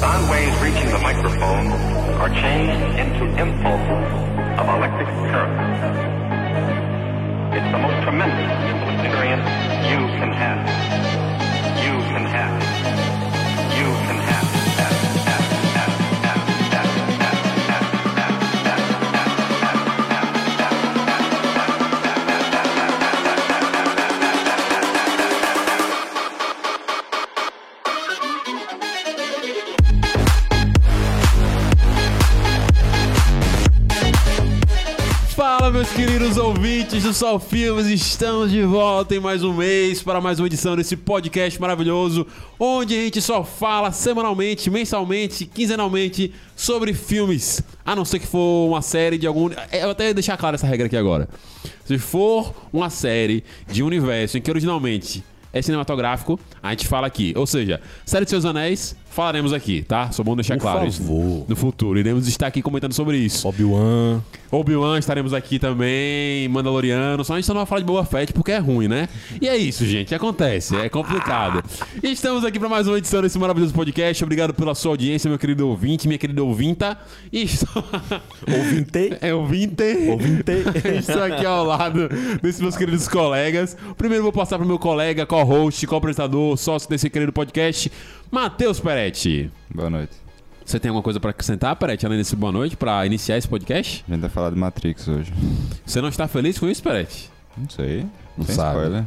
Sound waves reaching the microphone are changed into impulses of electric current. It's the most tremendous experience you can have. You can have. Ouvintes do Sol Filmes, estamos de volta em mais um mês para mais uma edição desse podcast maravilhoso, onde a gente só fala semanalmente, mensalmente, quinzenalmente sobre filmes, a não ser que for uma série de algum. Eu vou até deixar clara essa regra aqui agora. Se for uma série de um universo em que originalmente é cinematográfico, a gente fala aqui. Ou seja, série de Seus Anéis, falaremos aqui, tá? Só bom deixar Por claro isso. favor. No futuro, iremos estar aqui comentando sobre isso. Obi-Wan. Obi-Wan estaremos aqui também, Mandaloriano, só a gente só não vai falar de Boa Fett porque é ruim, né? E é isso, gente, acontece, é complicado. E estamos aqui para mais uma edição desse maravilhoso podcast. Obrigado pela sua audiência, meu querido ouvinte, minha querida ouvinta. E estou... Ouvinte. É ouvinte. Ouvinte. Estou aqui ao lado desses meus queridos colegas. Primeiro vou passar para o meu colega, co-host, co-apresentador, sócio desse querido podcast, Matheus Peretti. Boa noite. Você tem alguma coisa para acrescentar, Peretti, além desse boa noite, para iniciar esse podcast? A gente vai falar de Matrix hoje. Você não está feliz com isso, Peretti? Não sei. Não Sem sabe. spoiler.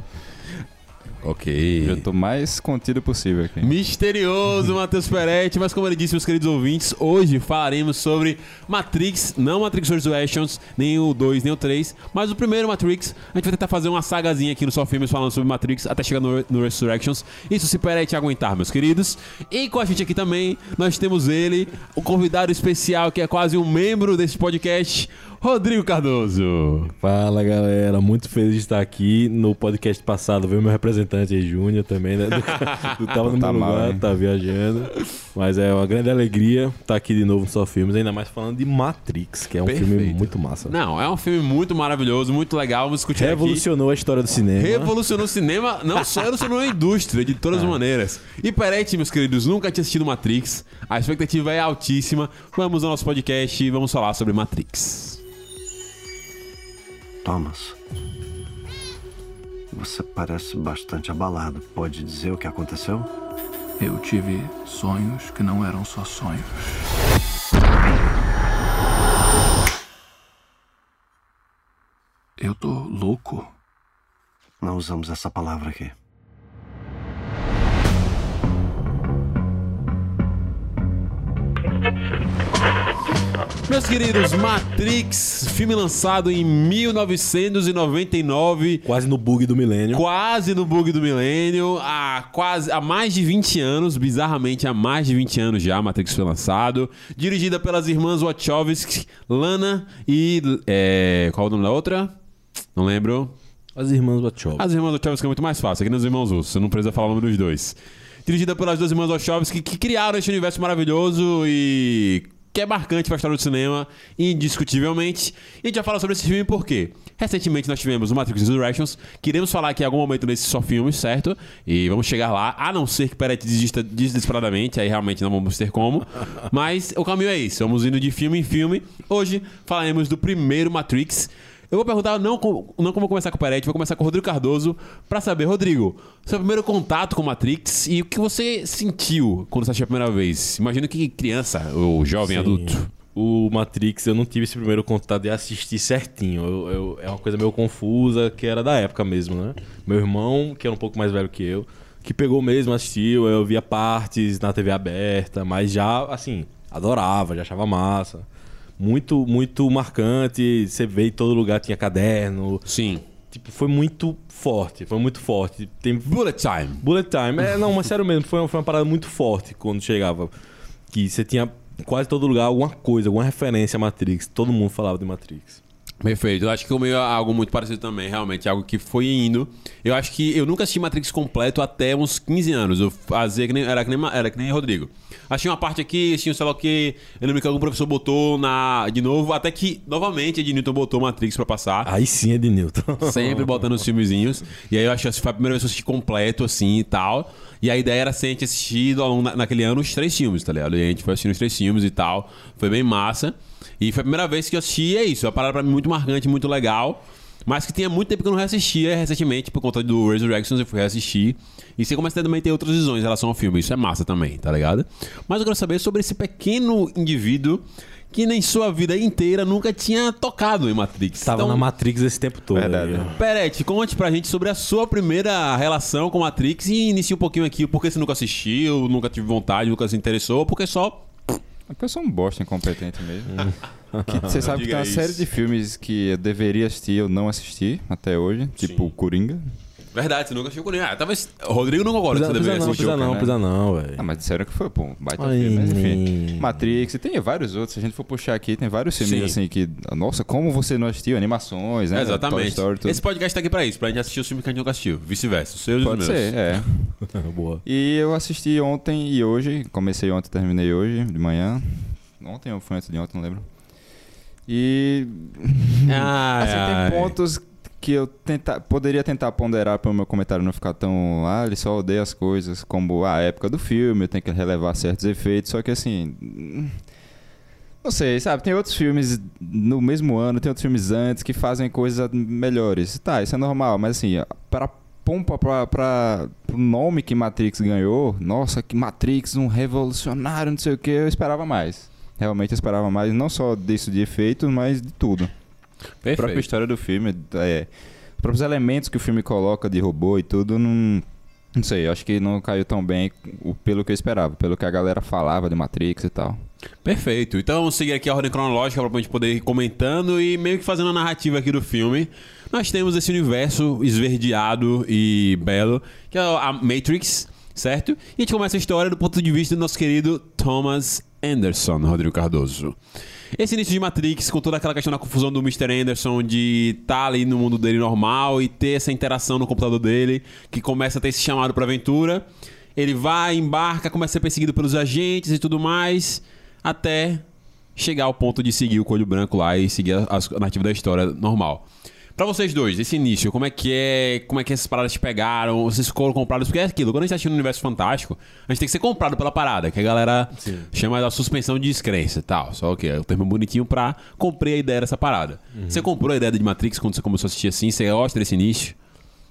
Ok. Eu tô mais contido possível aqui. Misterioso, Matheus Peretti, mas como ele disse, meus queridos ouvintes, hoje falaremos sobre Matrix, não Matrix Resurrections, nem o 2, nem o 3, mas o primeiro Matrix. A gente vai tentar fazer uma sagazinha aqui no Só Filmes falando sobre Matrix até chegar no, no Resurrections. Isso se Peretti aguentar, meus queridos. E com a gente aqui também, nós temos ele, o convidado especial que é quase um membro desse podcast, Rodrigo Cardoso. Fala, galera. Muito feliz de estar aqui. No podcast passado veio meu representante aí, Júnior, também, né? Do, do tava no Tá meu mal, lugar, hein? tá viajando. Mas é uma grande alegria estar aqui de novo no Só Filmes, ainda mais falando de Matrix, que é um filme Perfeito. muito massa. Não, é um filme muito maravilhoso, muito legal. Vamos discutir aqui. Revolucionou a história do cinema. Revolucionou o cinema, não só revolucionou a indústria, de todas as maneiras. E Peretti, meus queridos, nunca tinha assistido Matrix. A expectativa é altíssima. Vamos ao nosso podcast e vamos falar sobre Matrix. Thomas. Você parece bastante abalado. Pode dizer o que aconteceu? Eu tive sonhos que não eram só sonhos. Eu tô louco. Não usamos essa palavra aqui. Meus queridos, Matrix, filme lançado em 1999. Quase no bug do milênio. Quase no bug do milênio, há quase há mais de 20 anos, bizarramente há mais de 20 anos já, Matrix foi lançado, dirigida pelas irmãs Wachowski, Lana e é, qual é o nome da outra? Não lembro. As irmãs Wachowski. As irmãs Wachowski é muito mais fácil, aqui nos irmãos Russo, você não precisa falar o nome dos dois. Dirigida pelas duas irmãs Wachowski que criaram esse universo maravilhoso e que é marcante para a história do cinema, indiscutivelmente. E a gente vai falar sobre esse filme porque recentemente nós tivemos o Matrix Resurrections, que iremos falar aqui em algum momento nesses só filmes, certo? E vamos chegar lá, a não ser que Peretti desista desesperadamente, aí realmente não vamos ter como. Mas o caminho é esse, vamos indo de filme em filme. Hoje falaremos do primeiro Matrix. Eu vou perguntar, não, com- não como começar com o Peretti, vou começar com o Rodrigo Cardoso pra saber, Rodrigo, seu primeiro contato com Matrix e o que você sentiu quando você assistiu a primeira vez? Imagino que criança ou jovem Sim. adulto. O Matrix, eu não tive esse primeiro contato de assistir certinho. Eu- eu- é uma coisa meio confusa, que era da época mesmo, né? Meu irmão, que era um pouco mais velho que eu, que pegou mesmo, assistiu, eu via partes na TV aberta, mas já, assim, adorava, já achava massa. Muito, muito marcante. Você vê em todo lugar tinha caderno. Sim. Tipo, foi muito forte, foi muito forte. Tem Bullet Time. Bullet Time. É, não, mas sério mesmo, foi, uma- foi uma parada muito forte quando chegava. Que você tinha em quase todo lugar alguma coisa, alguma referência a Matrix. Todo mundo falava de Matrix. Perfeito. Eu acho que o meu é algo muito parecido também, realmente. Algo que foi indo. Eu acho que eu nunca assisti Matrix completo até uns 15 anos. Eu fazia que nem, era, que nem, era que nem Rodrigo. Achei uma parte aqui, tinha sei lá o que. Eu lembro que algum professor botou na, de novo, até que novamente Ed Newton botou Matrix pra passar. Aí sim de Newton. Sempre botando os filmezinhos. E aí eu acho que foi a primeira vez que eu assisti completo, assim e tal. E a ideia era ser a gente assistir na- naquele ano os três filmes, tá ligado? E a gente foi assistindo os três filmes e tal. Foi bem massa. E foi a primeira vez que eu assisti é isso. É uma parada pra mim muito marcante, muito legal. Mas que tinha muito tempo que eu não reassistia. Recentemente, por conta do Resurrections, eu fui reassistir. E você começa a também ter outras visões em relação ao filme. Isso é massa também, tá ligado? Mas eu quero saber sobre esse pequeno indivíduo que nem sua vida inteira nunca tinha tocado em Matrix. Tava Então, na Matrix esse tempo todo. Verdade. aí. Peretti, conte pra gente sobre a sua primeira relação com Matrix e inicie um pouquinho aqui. Por que você nunca assistiu, nunca tive vontade, nunca se interessou, ou porque só. É porque eu sou um bosta incompetente mesmo. Que Você sabe que tem uma isso. série de filmes que eu deveria assistir e eu não assisti até hoje. Tipo, Coringa. Verdade, você nunca com ninguém. Ah, talvez. Rodrigo não concorda que você precisa deveria não, assistir. não, né? precisa não, velho. Ah, mas disseram que foi, pô, um baita Ai, filme. Mas enfim. nem- Matrix, e tem vários outros. Se a gente for puxar aqui, tem vários filmes Sim. assim que. Nossa, como você não assistiu? Animações, né? Toy Exatamente. Story, tudo. Esse podcast tá aqui pra isso, pra gente assistir os filmes que a gente nunca assistiu. Vice-versa. Os seus e os Pode meus. ser, é. Boa. E eu assisti ontem e hoje. Comecei ontem, terminei hoje, de manhã. Ontem ou foi antes de ontem, não lembro. E. Ah, assim, tem pontos que eu tenta, poderia tentar ponderar para o meu comentário não ficar tão. Ah, ele só odeia as coisas, como a época do filme, tem que relevar certos efeitos. Só que assim. Não sei, sabe? Tem outros filmes no mesmo ano, tem outros filmes antes que fazem coisas melhores. Tá, isso é normal, mas assim, para pompa pra, pro nome que Matrix ganhou, nossa, que Matrix, um revolucionário, não sei o que, eu esperava mais. Realmente eu esperava mais, não só disso de efeitos, mas de tudo. A própria Perfeito. história do filme, é, os próprios elementos que o filme coloca de robô e tudo, não, não sei, acho que não caiu tão bem pelo que eu esperava, pelo que a galera falava de Matrix e tal. Perfeito. Então vamos seguir aqui a ordem cronológica pra gente poder ir comentando e meio que fazendo a narrativa aqui do filme. Nós temos esse universo esverdeado e belo, que é a Matrix, certo? E a gente começa a história do ponto de vista do nosso querido Thomas Anderson, Rodrigo Cardoso. Esse início de Matrix, com toda aquela questão da confusão do Mr. Anderson de estar ali no mundo dele normal e ter essa interação no computador dele, que começa a ter esse chamado pra aventura. Ele vai, embarca, começa a ser perseguido pelos agentes e tudo mais, até chegar ao ponto de seguir o Coelho Branco lá e seguir a, a narrativa da história normal. Pra vocês dois, esse início, como é que é? Como é que essas paradas te pegaram? Vocês foram comprados? Porque é aquilo, quando a gente tá assistindo um universo fantástico, a gente tem que ser comprado pela parada, que a galera chama da suspensão de descrença e tal. Só que é o termo bonitinho pra comprei a ideia dessa parada. Você comprou a ideia de Matrix quando você começou a assistir assim? Você gosta desse início?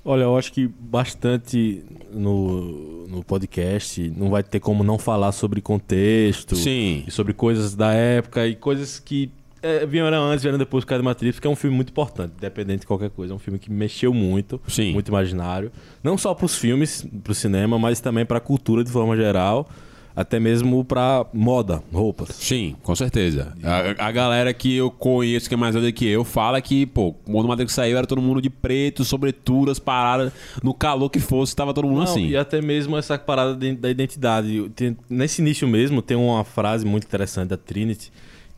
Olha, eu acho que bastante no, no podcast não vai ter como não falar sobre contexto Sim. e sobre coisas da época e coisas que é, vieram antes, vieram depois por causa de Matrix, que é um filme muito importante, independente de qualquer coisa. É um filme que mexeu muito, Sim. muito imaginário. Não só pros filmes, pro cinema, mas também pra cultura de forma geral, até mesmo pra moda, roupas. Sim, com certeza. A, a galera que eu conheço, que é mais velha que eu, fala que, pô, quando o Matrix saiu era todo mundo de preto, sobreturas, paradas, no calor que fosse, tava todo mundo Não, assim. E até mesmo essa parada de- da identidade. Tem- nesse início mesmo, tem uma frase muito interessante da Trinity,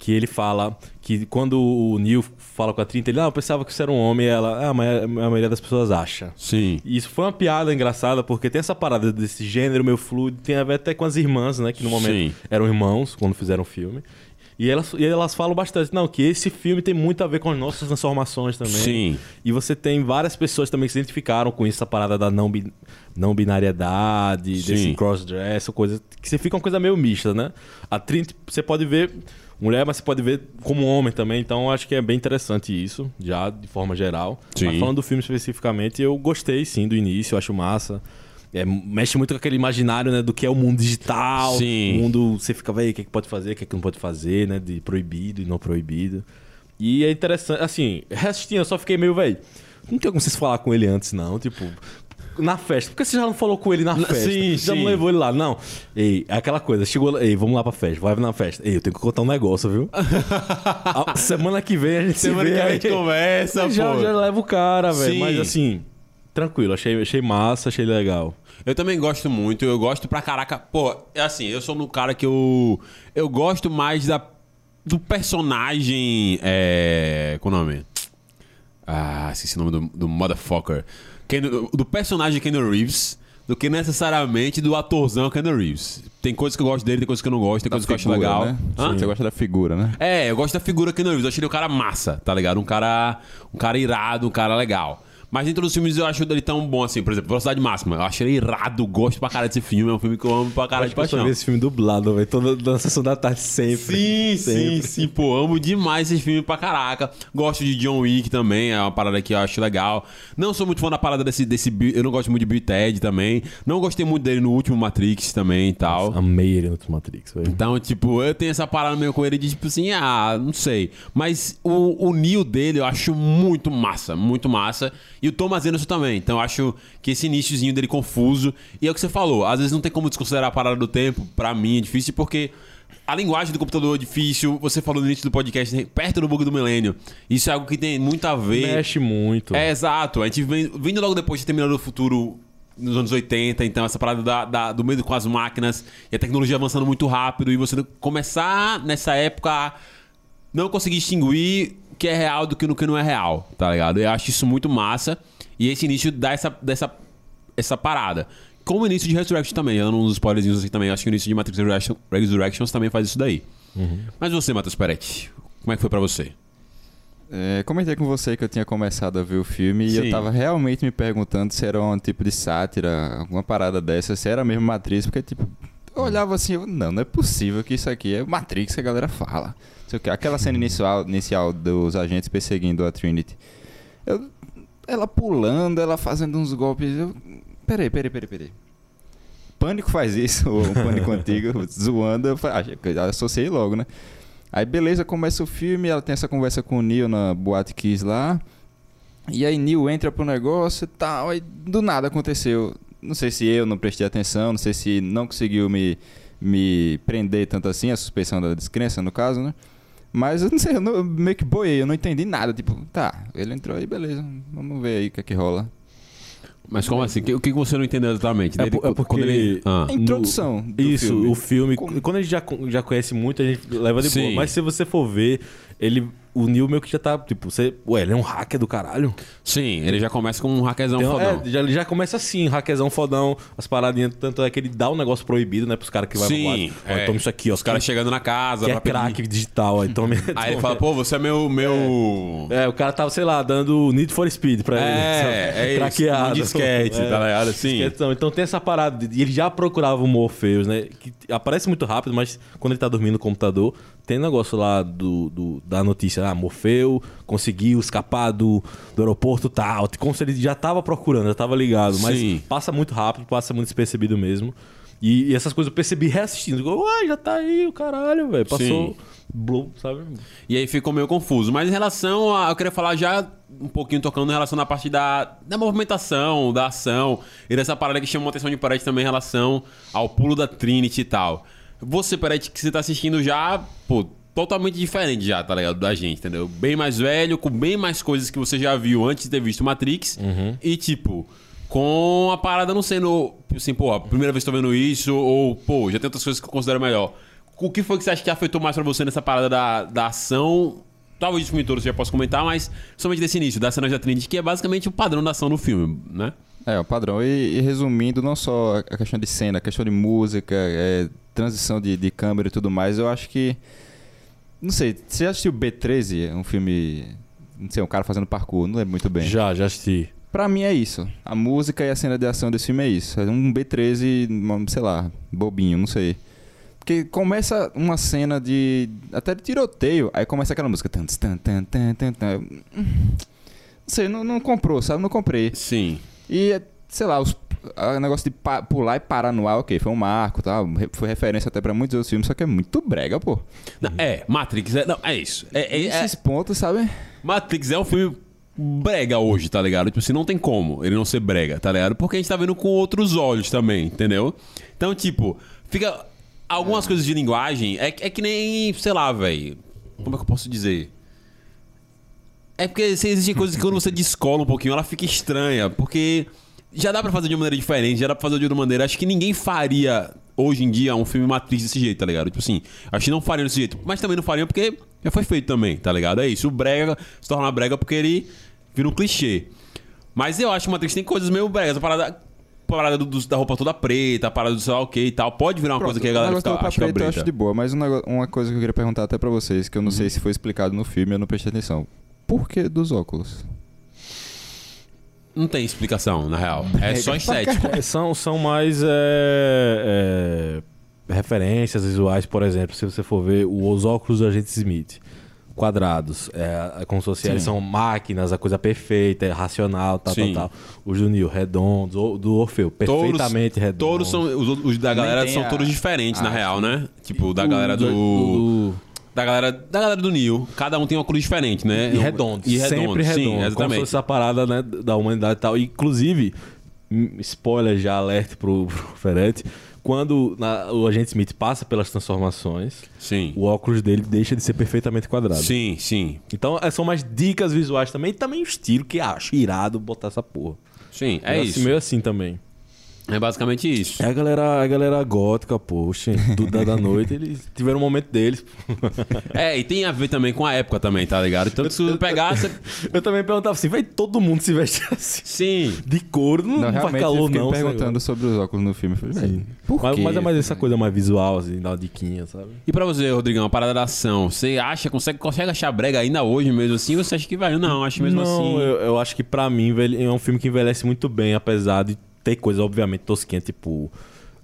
que ele fala que quando o Neil fala com a Trinity, ele, ah, eu pensava que você era um homem, e ela, ah, mas a maioria das pessoas acha. Sim. E isso foi uma piada engraçada, porque tem essa parada desse gênero meio fluido, tem a ver até com as irmãs, né, que no momento Sim. eram irmãos quando fizeram o filme. E elas, e elas falam bastante, não, que esse filme tem muito a ver com as nossas transformações também. Sim. E você tem várias pessoas também que se identificaram com isso, essa parada da não, bi- não binariedade, Sim. desse crossdress, coisa que você fica uma coisa meio mista, né? A Trinity, você pode ver mulher, mas você pode ver como homem também, então eu acho que é bem interessante isso, já de forma geral. Sim. Mas falando do filme especificamente, eu gostei sim do início, acho massa. É, mexe muito com aquele imaginário, né, do que é o mundo digital. Sim. O mundo, você fica, velho, o que, é que pode fazer, o que, é que não pode fazer, né? De proibido e não proibido. E é interessante, assim, restinho, eu só fiquei meio, velho, não tem como vocês falar com ele antes, não, tipo. Na festa. Por que você já não falou com ele na festa? sim, já sim. não levou ele lá? Não. Ei, é aquela coisa. Chegou. Ei, vamos lá pra festa. Vai na festa. Ei, eu tenho que contar um negócio, viu? A- semana que vem a gente Semana se vê. que a gente aí. conversa, já, pô. já leva o cara, velho. Mas assim, tranquilo. Achei, achei massa, achei legal. Eu também gosto muito, eu gosto pra caraca. Pô, é assim, eu sou um cara que eu. Eu gosto mais da, do personagem. É. Qual o nome? Ah, esqueci o nome do, do motherfucker. Do personagem Keanu Reeves do que necessariamente do atorzão Keanu Reeves. Tem coisas que eu gosto dele, tem coisas que eu não gosto, tem coisas que eu acho legal. Né? Você gosta da figura, né? É, eu gosto da figura Keanu Reeves. Eu achei ele um cara massa, tá ligado? Um cara, um cara irado, um cara legal. Mas dentro dos filmes eu acho ele tão bom assim. Por exemplo, Velocidade Máxima. Eu acho ele irado, gosto pra caralho desse filme. É um filme que eu amo pra caralho de Pode paixão. ver esse filme dublado, velho. Toda na sessão da tarde sempre. Sim, sim, Sempre. sim, pô, amo demais esse filme pra caraca. Gosto de John Wick também, é uma parada que eu acho legal. Não sou muito fã da parada desse, desse eu não gosto muito de Bill Ted também. Não gostei muito dele no último Matrix também e tal. Amei ele no Matrix, velho. Então, tipo, eu tenho essa parada meio com ele de tipo assim, ah, não sei. Mas o, o Neo dele eu acho muito massa, muito massa. E o Thomas Anderson também. Então eu acho que esse iníciozinho dele confuso. E é o que você falou, às vezes não tem como desconsiderar a parada do tempo. Pra mim é difícil porque. A linguagem do computador é difícil. Você falou no início do podcast, né, perto do bug do milênio. Isso é algo que tem muito a ver. Mexe muito. É, exato. A gente vem, vindo logo depois de Terminador do Futuro nos anos 80, então essa parada da, da- do medo com as máquinas e a tecnologia avançando muito rápido e você começar nessa época a não conseguir distinguir o que é real do que no que não é real, tá ligado? Eu acho isso muito massa e esse início dá essa, dessa, essa parada. Como o início de Resurrection também, eu não uns spoilerzinhos assim também, acho que o início de Matrix Resurrection, Resurrections também faz isso daí. Mas você, Matheus Peretti, como é que foi pra você? É, comentei com você que eu tinha começado a ver o filme e Sim. eu tava realmente me perguntando se era um tipo de sátira, alguma parada dessa, se era mesmo Matrix, porque tipo, eu olhava assim, eu, não, não é possível que isso aqui é Matrix que a galera fala. Sei o. Aquela cena inicial, inicial dos agentes perseguindo a Trinity. Eu- ela pulando, ela fazendo uns golpes. Eu, peraí, peraí, peraí, peraí. Pânico faz isso, ou um Pânico Antigo, zoando, eu, fa- ah, eu associei logo, né? Aí beleza, começa o filme, ela tem essa conversa com o Neil na Boate Kiss lá. E aí Neil entra pro negócio e tal, aí do nada aconteceu. Não sei se eu não prestei atenção, não sei se não conseguiu me, me prender tanto assim, a suspeição da descrença no caso, né? Mas eu não sei, eu não- eu meio que boiei, eu não entendi nada. Tipo, tá, ele entrou aí, beleza, vamos ver aí o que é que rola. Mas como assim? O que que você não entendeu exatamente? É, Dele- é porque. quando ele- Ah. A introdução do Isso, filme. o filme. Como- Quando a gente já, já conhece muito, a gente leva de boa. Sim. Mas se você for ver, ele. O Neil meio que já tá. Tipo, você. Ué, ele é um hacker do caralho. Sim, ele já começa com um hackerzão Então, fodão. é, já, ele já começa assim, hackerzão fodão, as paradinhas. Tanto é que ele dá um negócio proibido, né? Pros caras que vai Sim, Ó, é. toma isso aqui, ó. Os caras chegando na casa que é pra pedir. crack digital, ó. Então, Aí ele fala, pô, você é meu. meu... É, o cara tava, sei lá, dando Need for Speed pra ele. É, sabe? é isso, Craqueado. um disquete, tá ligado? Assim. Disquetão. Então tem essa parada. de- E ele já procurava o Morpheus, né? Que aparece muito rápido, mas quando ele tá dormindo no computador, tem negócio lá do, do- da notícia. Ah, Morfeu conseguiu escapar do, do aeroporto tal. Como se ele já tava procurando, já tava ligado. Mas Sim. passa muito rápido, passa muito despercebido mesmo. E, e essas coisas eu percebi reassistindo. Digo, Uai, já tá aí o caralho, velho. Passou. Sim. Blow, sabe? E aí ficou meio confuso. Mas em relação a. Eu queria falar já um pouquinho tocando em relação na parte da, da movimentação, da ação. E dessa parada que chamou a atenção de Peretti também em relação ao pulo da Trinity e tal. Você, Peretti, que você tá assistindo já, pô, totalmente diferente já, tá ligado? Da gente, entendeu? Bem mais velho, com bem mais coisas que você já viu antes de ter visto Matrix. E tipo. Com a parada não sendo, assim, pô, a primeira vez que tô vendo isso, ou, pô, já tem outras coisas que eu considero melhor. O que foi que você acha que afetou mais pra você nessa parada da, da ação? Talvez o filme todo você já possa comentar, mas somente desse início, da cena da Trinity, que é basicamente o padrão da ação no filme, né? É, o padrão. E, e resumindo, não só a questão de cena, a questão de música, é, transição de, de câmera e tudo mais, eu acho que. Não sei, você já assistiu B13? Um filme. Não sei, um cara fazendo parkour, não lembro muito bem. Já, já assisti. Pra mim é isso. A música e a cena de ação desse filme é isso. É um B13, uma- sei lá, bobinho, não sei. Porque começa uma cena de. até de tiroteio, aí começa aquela música. Não sei, não, não comprou, sabe? Não comprei. Sim. E, é, sei lá, os, o negócio de pular e parar no ar, ok, foi um marco, tá? Foi referência até pra muitos outros filmes, só que é muito brega, pô. Não, é, Matrix, é, não, é isso. É, é- é- Esses pontos, sabe? Matrix é um filme brega hoje, tá ligado? Tipo assim, não tem como ele não ser brega, tá ligado? Porque a gente tá vendo com outros olhos também, entendeu? Então, tipo, fica. Algumas coisas de linguagem é, é que nem, sei lá, velho. Como é que eu posso dizer? É porque se existem coisas que quando você descola um pouquinho, ela fica estranha. Porque já dá pra fazer de uma maneira diferente, já dá pra fazer de outra maneira. Acho que ninguém faria hoje em dia um filme Matrix desse jeito, tá ligado? Tipo assim, acho que não fariam desse jeito. Mas também não fariam porque já foi feito também, tá ligado? É isso. O brega se torna brega porque ele vira um clichê. Mas eu acho que Matrix tem coisas meio bregas. A parada, a parada do- do- da roupa toda preta, a parada do sei lá o que e tal. Pode virar uma coisa que a galera fica, do roupa acha que é preta eu acho de boa, mas um uma coisa que eu queria perguntar até pra vocês, que eu não sei se foi explicado no filme, eu não prestei atenção. Por que dos óculos? Não tem explicação, na real. É só estético. São, são mais é, é, referências visuais, por exemplo, se você for ver os óculos do agente Smith. Quadrados, é, é como se fosse, eles são máquinas, a coisa perfeita, é racional, tal, Sim. tal, tal. Os do Neo, redondos, o do Orfeu, perfeitamente redondos. Todos são. Os, os da galera são a- todos diferentes, na Ah, real, né? Tipo, da O galera do. do- Da galera, da galera do Nil. Cada um tem uma cruz diferente, né? E redondos. E redondos, Sempre sim, redondos. Como se exatamente. fosse essa parada né, da humanidade e tal. Inclusive, spoiler já, alerta pro, pro Ferretti. Quando na- o agente Smith passa pelas transformações, Sim. o óculos dele deixa de ser perfeitamente quadrado. Sim, sim. Então, é, são mais dicas visuais também. E também o estilo, que acho irado botar essa porra. Sim, é Eu isso. Meio assim também. É basicamente isso. É a galera, a galera gótica, poxa. Tudo da, da noite, eles tiveram um momento deles. É, e tem a ver também com a época também, tá ligado? Então, se você pegar, você... Eu também perguntava assim, vai todo mundo se veste assim. Sim. De couro, não, Não, não faz realmente calor eu fiquei não. perguntando sobre os óculos no filme. Eu falei, velho, por Mas, quê? mas é mais essa coisa mais visual, assim, dar uma diquinha, sabe? E pra você, Rodrigão, a parada da ação, você acha, consegue, consegue achar brega ainda hoje mesmo assim? Ou você acha que vai? Não, acho mesmo não, assim. eu, eu acho que pra mim é um filme que envelhece muito bem, apesar de ter coisas, obviamente, tosquinhas, tipo.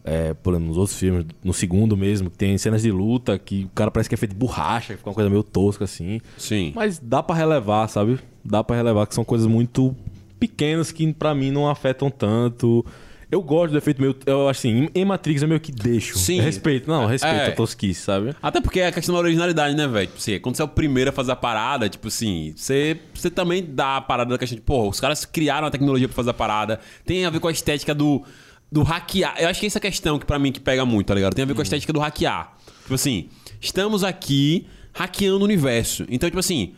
É, por exemplo, nos outros filmes, no segundo mesmo, que tem cenas de luta que o cara parece que é feito de borracha, que fica uma coisa meio tosca assim. Sim. Mas dá pra relevar, sabe? Dá pra relevar que são coisas muito pequenas que pra mim não afetam tanto. Eu gosto do efeito meio. Eu acho assim, em- Matrix eu meio que deixo. Sim. Respeito, não, respeito É. a tosquice, sabe? Até porque é a questão da originalidade, né, velho? Tipo assim, quando você é o primeiro a fazer a parada, tipo assim, você, você também dá a parada da questão de, porra, os caras criaram a tecnologia pra fazer a parada. Tem a ver com a estética do, do hackear. Eu acho que essa é a questão que pra mim que pega muito, tá ligado? Tem a ver com a estética do hackear. Tipo assim, estamos aqui hackeando o universo. Então, tipo assim.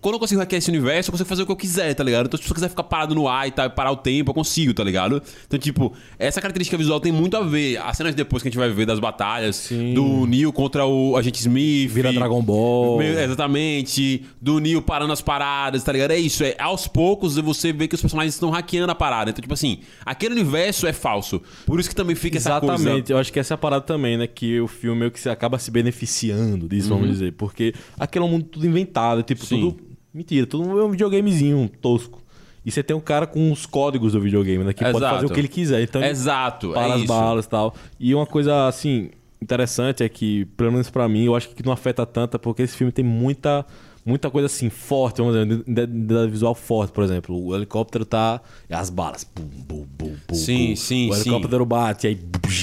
Quando eu consigo hackear esse universo, eu consigo fazer o que eu quiser, tá ligado? Então, se eu quiser ficar parado no ar e tal, e parar o tempo, eu consigo, tá ligado? Então, tipo, essa característica visual tem muito a ver. As cenas depois que a gente vai ver das batalhas, Sim. do Neo contra o agente Smith. Vira Dragon Ball. Exatamente. Do Neo parando as paradas, tá ligado? É isso. É, aos poucos você vê que os personagens estão hackeando a parada. Então, tipo assim, aquele universo é falso. Por isso que também fica essa coisa. Exatamente, eu acho que essa é a parada também, né? Que o filme meio que se acaba se beneficiando disso, vamos dizer. Porque aquele é um mundo tudo inventado, tipo, Sim. tudo. Mentira, tudo é um videogamezinho tosco. E você tem um cara com os códigos do videogame, né? Que pode Exato. fazer o que ele quiser. Então, ele Exato. para é as isso. balas e tal. E uma coisa, assim, interessante é que, pelo menos pra mim, eu acho que não afeta tanto, porque esse filme tem muita. Muita coisa assim, forte, vamos dizer, de visual forte, por exemplo. O helicóptero tá. e As balas. Bum, bum, bum, bum, Sim, bum. sim, O sim. helicóptero bate, aí. buzz.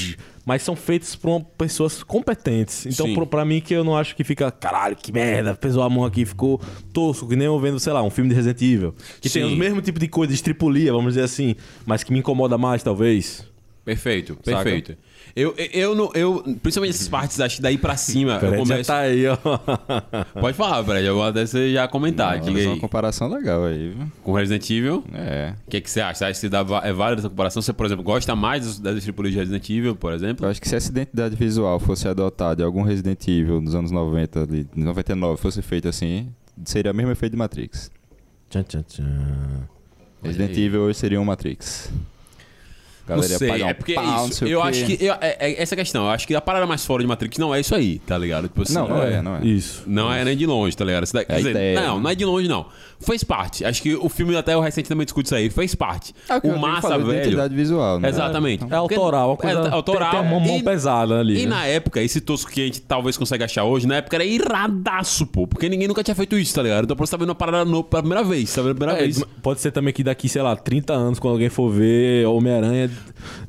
Mas são feitos por pessoas competentes. Então, Sim. pro- pra mim, que eu não acho que fica, caralho, que merda, pesou a mão aqui, ficou tosco, que nem eu vendo, sei lá, um filme de Resident Evil. Que tem Sim. o mesmo tipo de coisa, de estripulia, vamos dizer assim, mas que me incomoda mais, talvez. Perfeito, Saca? perfeito. Eu, eu, eu, não- eu, principalmente essas partes, acho que daí pra cima, eu Peraí, já começo... tá aí, ó. Pode falar, Brad, eu vou até você já comentar. Não, Diga é aí. uma comparação legal aí, viu? Com Resident Evil, É. o que, que você acha? Você acha que dá, é válida essa comparação? Você, por exemplo, gosta mais das- tripulias de Resident Evil, por exemplo? Eu acho que se essa identidade visual fosse adotada em algum Resident Evil nos anos 90, ali, 99, fosse feito assim, seria o mesmo efeito de Matrix. Tchan, tchan, tchan. Resident. Evil hoje seria um Matrix. A Não galera ia sei, pagar um é porque pau, é não isso. Eu quê. acho que. eu- é, é essa a questão. Eu acho que a parada mais fora de Matrix não é isso aí, tá ligado? Tipo assim, Não, não é, não é. Isso. Não é nem de longe, tá ligado? Isso daí- quer a dizer, ideia, não, não é de longe, não. Fez parte. Acho que o filme, até o recente também discute isso aí. Fez parte. É o que o eu massa, falei, velho. identidade visual, né? Exatamente. É autoral, uma coisa. É autoral. Tem, tem uma mão E- pesada ali. E né? na época, esse tosco que a gente talvez consiga achar hoje, na época era iradaço, pô. Porque ninguém nunca tinha feito isso, tá ligado? Então você tá vendo uma parada no, pela primeira vez, tá vendo pela primeira É, vez. pode ser também que daqui, sei lá, 30 anos, quando alguém for ver Homem-Aranha,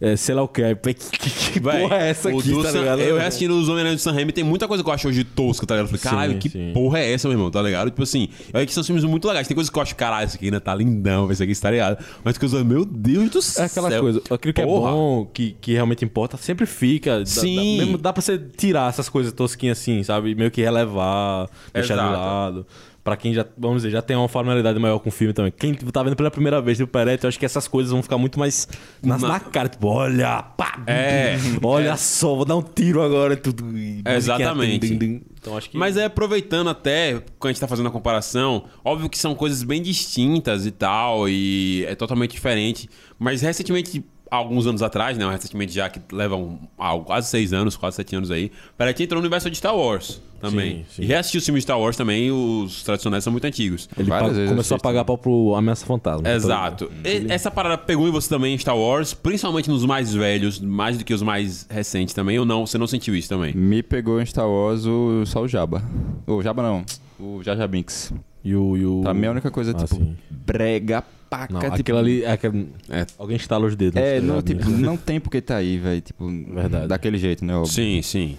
é, sei lá o que, aí, que, que, Véi, porra é essa aqui, tá Sam- ligado? Eu assistindo os Homem-Aranha do Sam Raimi, tem muita coisa que eu acho hoje tosca, tá ligado? Eu falei, caralho, que sim. porra é essa, meu irmão, tá ligado? Tipo assim, eu acho que são filmes muito legais. Tem coisas que eu acho, caralho, isso aqui ainda tá lindão, esse aqui tá ligado? Mas coisas, meu Deus do céu. É aquela coisa, aquilo que Porra. é bom, que, que realmente importa, sempre fica. Dá- Sim. Dá, mesmo dá pra você tirar essas coisas tosquinhas assim, sabe? Meio que relevar, deixar de Exato. lado. Pra quem já, vamos dizer, já tem uma familiaridade maior com o filme também. Quem tá vendo pela primeira vez do Peretti, eu acho que essas coisas vão ficar muito mais na, Na- cara. Tipo, olha, pá, É. olha só, vou dar um tiro agora. Tudo, e Exatamente. Então acho que. Mas é aproveitando até, quando a gente tá fazendo a comparação, óbvio que são coisas bem distintas e tal, e é totalmente diferente. Mas recentemente, alguns anos atrás, né? Recentemente já, que levam ah, quase seis anos, quase sete anos aí. Peretti entrou no universo de Star Wars também. Sim, sim. E reassistiu os filmes de Star Wars também, os tradicionais são muito antigos. Ele Várias pa- vezes começou a pagar pau pro Ameaça Fantasma. Exato. E- essa parada pegou em você também em Star Wars, principalmente nos mais velhos, mais do que os mais recentes também, ou não? Você não sentiu isso também? Me pegou em Star Wars o, só o Jabba. O Jabba não, o Jar Binks. E o. E o... Pra mim é a única coisa, Ah, tipo, sim. brega paca. Não, tipo, aquilo ali. É, aquele- É. Alguém estala os dedos. É, tá não, ligado? tipo, não tem porque tá aí, velho. Tipo, Verdade. daquele jeito, né? óbvio. Sim, sim.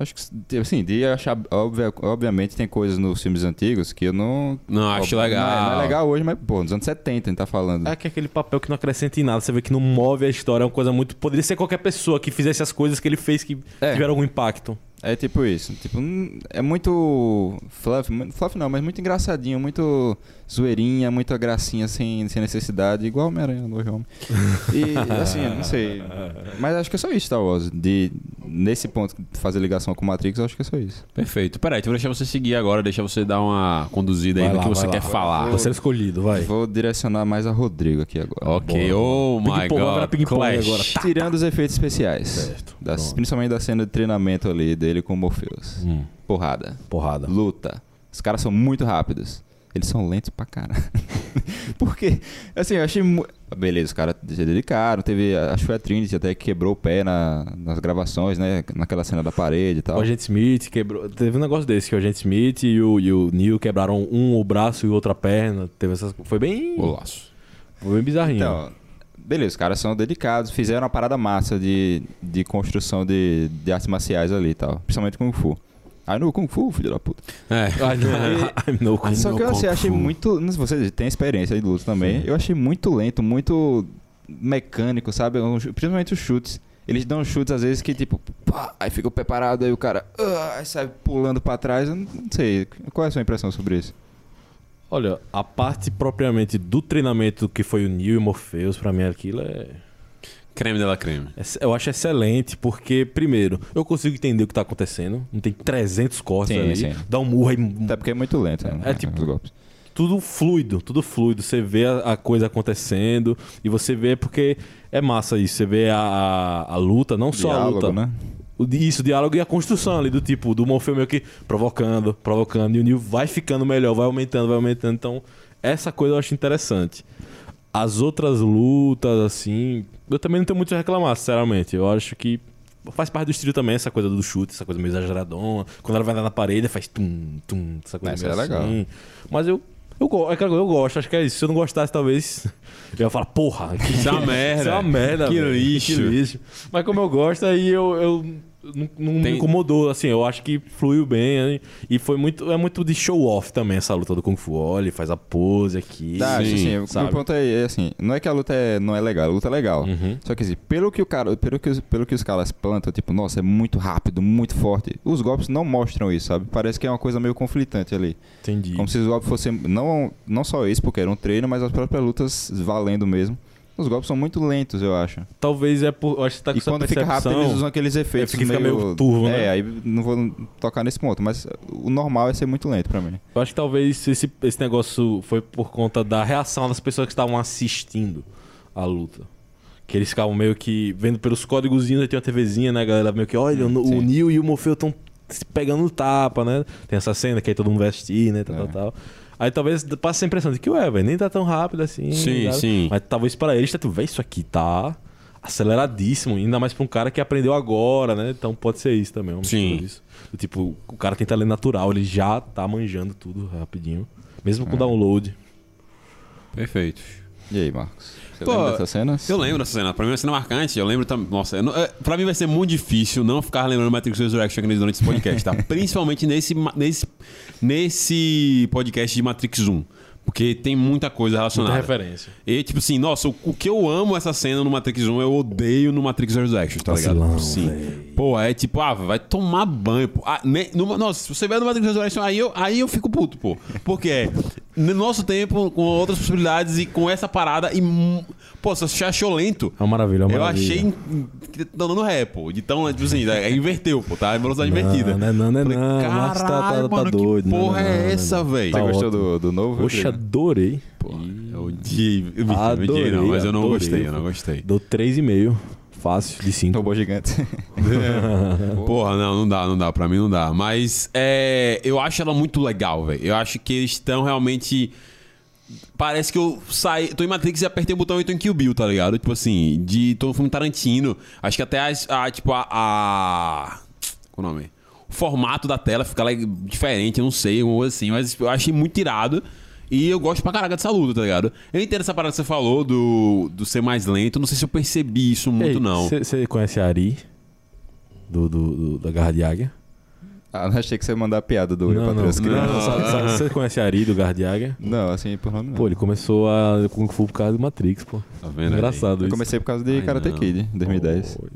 Acho que, assim, de achar. Obvia, obviamente tem coisas nos filmes antigos que eu não. Não, acho óbvio, legal. Não é, não é legal hoje, mas, pô, nos anos 70 a gente tá falando. É que é aquele papel que não acrescenta em nada. Você vê que não move a história. É uma coisa muito. Poderia ser qualquer pessoa que fizesse as coisas que ele fez que É. tiveram algum impacto. É tipo isso. Tipo, é muito fluff, fluff não, mas muito engraçadinho, muito zoeirinha, muita gracinha sem, sem necessidade, igual Homem-Aranha no Homem. E assim, não sei. Mas acho que é só isso, Star Wars. De, nesse ponto, fazer ligação com Matrix, eu acho que é só isso. Perfeito. Peraí, vou deixar você seguir agora, deixar você dar uma conduzida aí Vai no lá, que você vai quer lá. falar. Você é escolhido, vai. Vou direcionar mais a Rodrigo aqui agora. Ok, oh my vai virar god. Clash. agora. Tirando os efeitos especiais. Certo, Das- principalmente da cena de treinamento ali dele com o Morpheus. Hum, Porrada. porrada. luta. Os caras são muito rápidos. Eles são lentos pra caralho. Porque, assim, eu achei. mu- Beleza, os caras se dedicaram. Teve. Acho que foi a Trinity até que quebrou o pé na- nas gravações, né? Naquela cena da parede e tal. O Agente Smith quebrou. Teve um negócio desse, que o Agente Smith e o, e o Neil quebraram um o braço e outra perna. Teve essas. Foi bem. Golaço. Foi bem bizarrinho. Então, beleza, os caras são dedicados. Fizeram uma parada massa de, de construção de, de artes marciais ali e tal. Principalmente Kung Fu. Aí no Kung Fu, filho da puta. É. I know, I know, Só que eu assim, achei muito. Não sei se você tem experiência de luta também. Eu achei muito lento, muito mecânico, sabe? Principalmente os chutes. Eles dão chutes às vezes que tipo, pá, aí fica o pé parado, aí o cara ah, aí sai pulando pra trás. Eu não não sei. Qual é a sua impressão sobre isso? Olha, a parte propriamente do treinamento que foi o Neil e o Morpheus, pra mim aquilo é. Creme dela creme. Eu acho excelente, porque, primeiro, eu consigo entender o que tá acontecendo. Não tem 300 cortes Sim, ali. sim. Dá um murro aí. Até porque é muito lento, né? É tipo- tudo fluido, tudo fluido. Você vê a, a coisa acontecendo e você vê porque é massa isso. Você vê a, a, a luta, não só a Diálogo, luta. né? O, isso, o diálogo e a construção ali do tipo, do Morfeu meio que provocando, provocando. E o Neil vai ficando melhor, vai aumentando, vai aumentando. Então, essa coisa eu acho interessante. As outras lutas, assim, eu também não tenho muito a reclamar, sinceramente. Eu acho que faz parte do estilo também, essa coisa do chute, essa coisa meio exageradona. Quando ela vai dar na parede, faz tum, tum, essa coisa Essa meio é legal. assim. Mas eu, eu, é coisa, eu gosto, acho que é isso. Se eu não gostasse, talvez. Eu ia falar, porra, que Isso é uma merda. Isso é uma merda. Que lixo. Que lixo. Mas como eu gosto, aí eu. eu não, não me Tem- incomodou, assim, eu acho que fluiu bem. E foi muito. É muito de show off também essa luta do Kung Fu. Olha, ele faz a pose aqui. Tá, Sim, assim, o sabe? ponto é, é assim, não é que a luta é, não é legal, a luta é legal. Uhum. Só que assim, pelo que o cara, pelo que, os- pelo que os caras plantam, tipo, nossa, é muito rápido, muito forte. Os golpes não mostram isso, sabe? Parece que é uma coisa meio conflitante ali. Entendi. Como se os golpes fossem não não só isso, porque era um treino, mas as próprias lutas valendo mesmo. Os golpes são muito lentos, eu acho. Talvez é por. Eu acho que tá com e essa quando fica rápido, percepção. eles usam aqueles efeitos É, fica meio turvo, né? É, aí não vou tocar nesse ponto, mas o normal é ser muito lento pra mim. Eu acho que talvez esse, esse negócio foi por conta da reação das pessoas que estavam assistindo a luta. Que eles ficavam meio que vendo pelos códigozinhos, aí tem uma TVzinha, né, galera? Meio que, olha, o, Sim. o Neil e o Morfeu estão se pegando no tapa, né? Tem essa cena que aí todo mundo assistir, né? Tal, É. tal, tal. Aí talvez passe a impressão de que, ué, velho, nem tá tão rápido assim. Sim, sabe? sim. Mas talvez para eles, tá, tu vê isso aqui, tá aceleradíssimo, ainda mais pra um cara que aprendeu agora, né? Então pode ser isso também, Sim. disso. Do tipo, o cara tenta ler natural, ele já tá manjando tudo rapidinho. Mesmo É. com download. Perfeito. E aí, Marcos? Você Pô, lembra dessas cenas? Eu lembro dessa cena. Pra mim é uma cena marcante. Eu lembro também. Nossa, eu não- é, pra mim vai ser muito difícil não ficar lembrando Matrix Resurrection durante esse podcast, tá? Principalmente nesse, nesse, nesse podcast de Matrix 1. Porque tem muita coisa Muita relacionada. referência. E tipo assim, nossa, o, o que eu amo essa cena no Matrix 1, eu odeio no Matrix Resurrection, tá ligado? Vacilão, Sim. véi. Pô, é tipo, ah, vai tomar banho, pô. Ah, numa- nossa, se você vê no Matrix Resurrection, aí eu, aí eu fico puto, pô. Porque é, no nosso tempo, com outras possibilidades e com essa parada, e. Pô, se você achou lento. É uma maravilha, é uma Eu maravilha. achei que tá dando ré, pô. Então, tipo assim, é, inverteu, pô, tá? É velocidade invertida. Não, não, não, Falei, não. Marcos tá- tá- tá mano, doido, Que não, porra não, é não, essa, não. velho? Você Tá gostou do, do novo? Poxa, adorei. Pô, eu De. Adorei, Adorei, não, mas eu não adorei. gostei, eu não gostei. Dou 3,5. Fácil, de 5. Robô gigante. Porra, não, não dá, não dá, pra mim não dá. Mas é, eu acho ela muito legal, velho. Eu acho que eles estão realmente. Parece que eu saí. Tô em Matrix e apertei o botão e tô em Kill Bill, tá ligado? Tipo assim, de. tô no filme Tarantino. Acho que até as, a, tipo, a. a qual o nome? O formato da tela fica diferente, eu não sei, uma coisa assim. Mas eu achei muito irado. E eu gosto pra caraca dessa luta, tá ligado? Eu entendo essa parada que você falou do, do ser mais lento. Não sei se eu percebi isso muito, não. Você conhece a Ari? Do, do, do- da Garra de Águia? ah, não achei que você ia mandar a piada do Eu não, as não, Crianças. não, sabe- sabe- Você conhece a Ari do Garra de Águia? Não, assim, por nome não. Pô, ele começou a Kung Fu por causa do Matrix, pô. Tá vendo? aí? Engraçado eu isso. comecei por causa de Ai, Karate não. Kid, em 2010. Pô,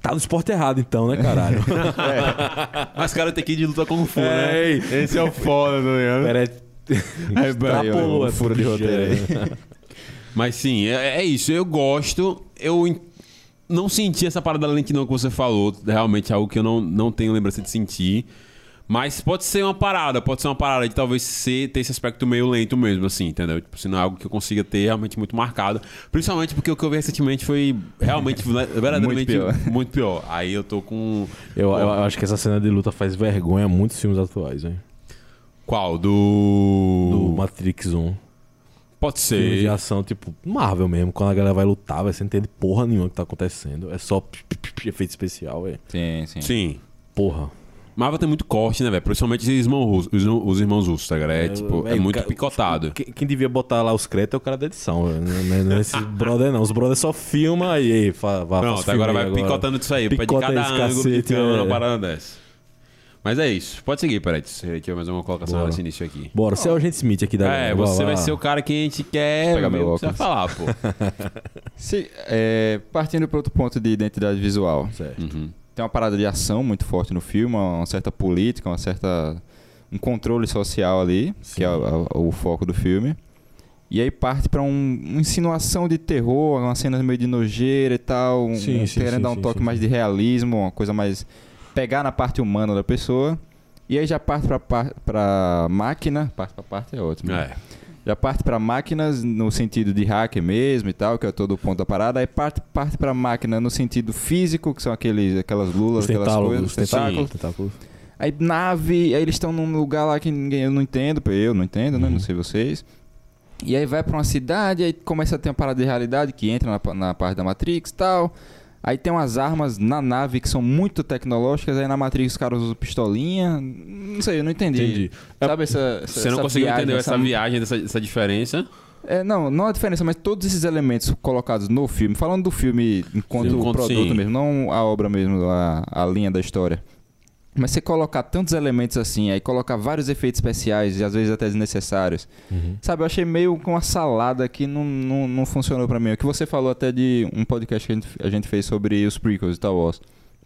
Tá no esporte errado então, né, caralho? Mas cara tem que ir de luta Kung Fu, É, né? ei. Esse é o foda, tá ligado? Pera aí. Extrapolou um essa furo de roteiro aí. Mas sim, é, é isso. Eu gosto. Eu não senti essa parada da lentidão que você falou. Realmente é algo que eu não, não tenho lembrança de sentir. Mas pode ser uma parada, pode ser uma parada de talvez ser, ter esse aspecto meio lento mesmo, assim, entendeu? Tipo, se não é algo que eu consiga ter realmente muito marcado. Principalmente porque o que eu vi recentemente foi realmente, né, verdadeiramente pior. muito pior. Aí eu tô com. Eu, eu acho que essa cena de luta faz vergonha a muitos filmes atuais, hein? Qual? Do Do. Matrix 1. Pode Filme de ser. ação, tipo, Marvel mesmo. Quando a galera vai lutar, vai, você não entende porra nenhuma que tá acontecendo. É só efeito especial, é. Sim, sim. Sim. Porra. Marvel tem muito corte, né, velho? Principalmente os irmãos, russos- os, os irmãos russos, tá, galera? É, tipo, é Velho, muito ca- picotado. Quem, quem devia botar lá os créditos é o cara da edição, velho. Não, não, não é esses brother, não. Os brother só filma aí, aí, fa, Pronto, agora vai aí picotando disso aí. Pede Picota cada esse ângulo de cacete, câmera é. uma parada dessa. Mas é isso. Pode seguir, Peretti. Se tiver mais uma colocação Bora. nesse início aqui. Bora, você é o agente Smith aqui da É, você lá. vai ser o cara que a gente quer Pegar ver meu óculos. falar, pô. Se- é, partindo para outro ponto de identidade visual. Certo. Uhum. Tem uma parada de ação muito forte no filme, uma certa política, uma certa um controle social ali, que é o, o foco do filme. E aí parte pra um, uma insinuação de terror, uma cena meio de nojeira e tal, um- Sim, um- sim, querendo sim, dar um sim, toque sim, mais de realismo, uma coisa mais pegar na parte humana da pessoa. E aí já parte pra, par- pra máquina, parte pra parte é ótimo. né? É. Já parte pra máquinas no sentido de hacker mesmo e tal, que é todo o ponto da parada. Aí parte, parte pra máquina no sentido físico, que são aqueles, aquelas lulas, aquelas coisas, os os tentáculos. tentáculos. Aí nave, aí eles estão num lugar lá que ninguém eu não entendo, eu não entendo, né? Não sei vocês. E aí vai pra uma cidade, aí começa a ter uma parada de realidade que entra na, na parte da Matrix e tal. Aí tem umas armas na nave que são muito tecnológicas, aí na Matrix os caras usam pistolinha. Não sei, eu não entendi. Entendi. Sabe essa, essa Você não essa conseguiu viagem, entender essa, essa- viagem, dessa, essa diferença? É, não, não a diferença, mas todos esses elementos colocados no filme, falando do filme enquanto Sim, enquanto produto sim. mesmo, não a obra mesmo, a, a linha da história. Mas você colocar tantos elementos assim, aí colocar vários efeitos especiais e às vezes até desnecessários. Uhum. Sabe, eu achei meio com uma salada que não, não, não funcionou pra mim. O que você falou até de um podcast que a gente, a gente fez sobre os prequels de Star Wars,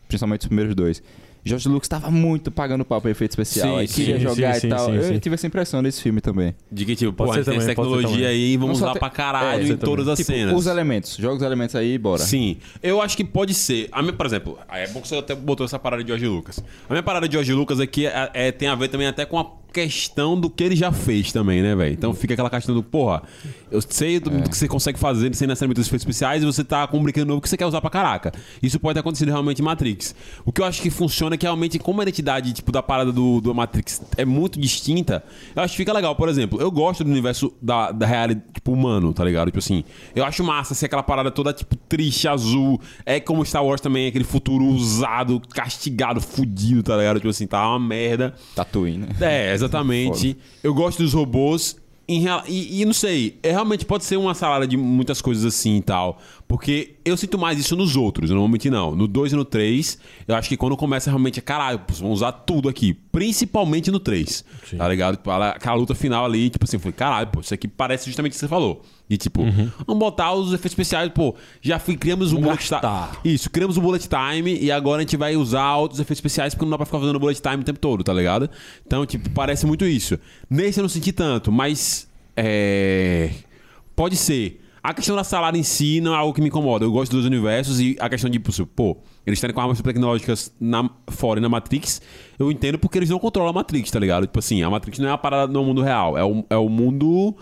principalmente os primeiros dois. George Lucas tava muito pagando pau pra efeito especial, Sim, aí queria sim, jogar sim, e tal. sim, eu sim. tive essa impressão nesse filme também. De que, tipo, Pode pô, ser essa também, tecnologia aí e vamos usar tem- pra caralho É, em também. todas as Tipo, cenas. os elementos, joga os elementos aí e bora. Sim, eu acho que pode ser. A minha, por exemplo, é bom que você até botou essa parada de George Lucas. A minha parada de George Lucas aqui é, é- tem a ver também até com a questão do que ele já fez também, né, velho? Então fica aquela questão do, porra, eu sei do, do que você consegue fazer sem necessariamente os efeitos especiais e você tá com um brinquedo novo que você quer usar pra caraca. Isso pode ter acontecido realmente em Matrix. O que eu acho que funciona é que realmente, como a identidade, tipo, da parada do, do Matrix é muito distinta, eu acho que fica legal. Por exemplo, eu gosto do universo da, da realidade, tipo, humano, tá ligado? Tipo assim, eu acho massa ser aquela parada toda, tipo, triste, azul. É como Star Wars também, aquele futuro usado, castigado, fudido, tá ligado? Tipo assim, tá uma merda. Tatooine, né? É, exatamente. Eu gosto dos robôs. em e, e não sei, é, realmente pode ser uma salada de muitas coisas assim e tal. Porque eu sinto mais isso nos outros, normalmente não. No 2 e no 3, eu acho que quando começa realmente, caralho, pô, vamos usar tudo aqui. Principalmente no 3. Tá ligado? Tipo, ela- aquela luta final ali, tipo assim, eu falei, caralho, pô, isso aqui parece justamente o que você falou. E tipo, vamos botar os efeitos especiais, pô, já fui, criamos o Vamos bullet time. Isso, criamos o bullet time e agora a gente vai usar outros efeitos especiais porque não dá pra ficar fazendo bullet time o tempo todo, tá ligado? Então, tipo, parece muito isso. Nesse eu não senti tanto, mas. É. Pode ser. A questão da salada em si não é algo que me incomoda. Eu gosto dos universos e a questão de, tipo, pô, eles estarem com armas tecnológicas na, fora e na Matrix, eu entendo porque eles não controlam a Matrix, tá ligado? Tipo assim, a Matrix não é uma parada no mundo real, é o, é o mundo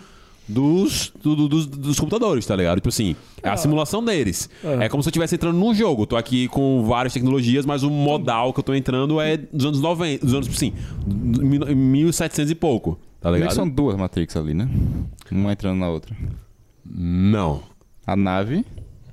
dos, do- do- dos, dos computadores, tá ligado? Tipo assim, é a simulação deles. É. como se eu estivesse entrando num jogo. Eu tô aqui com várias tecnologias, mas o modal que eu tô entrando é dos anos 90, dos anos, assim, 1700 e pouco, tá ligado? são duas Matrix ali, né? Uma entrando na outra. Não. A nave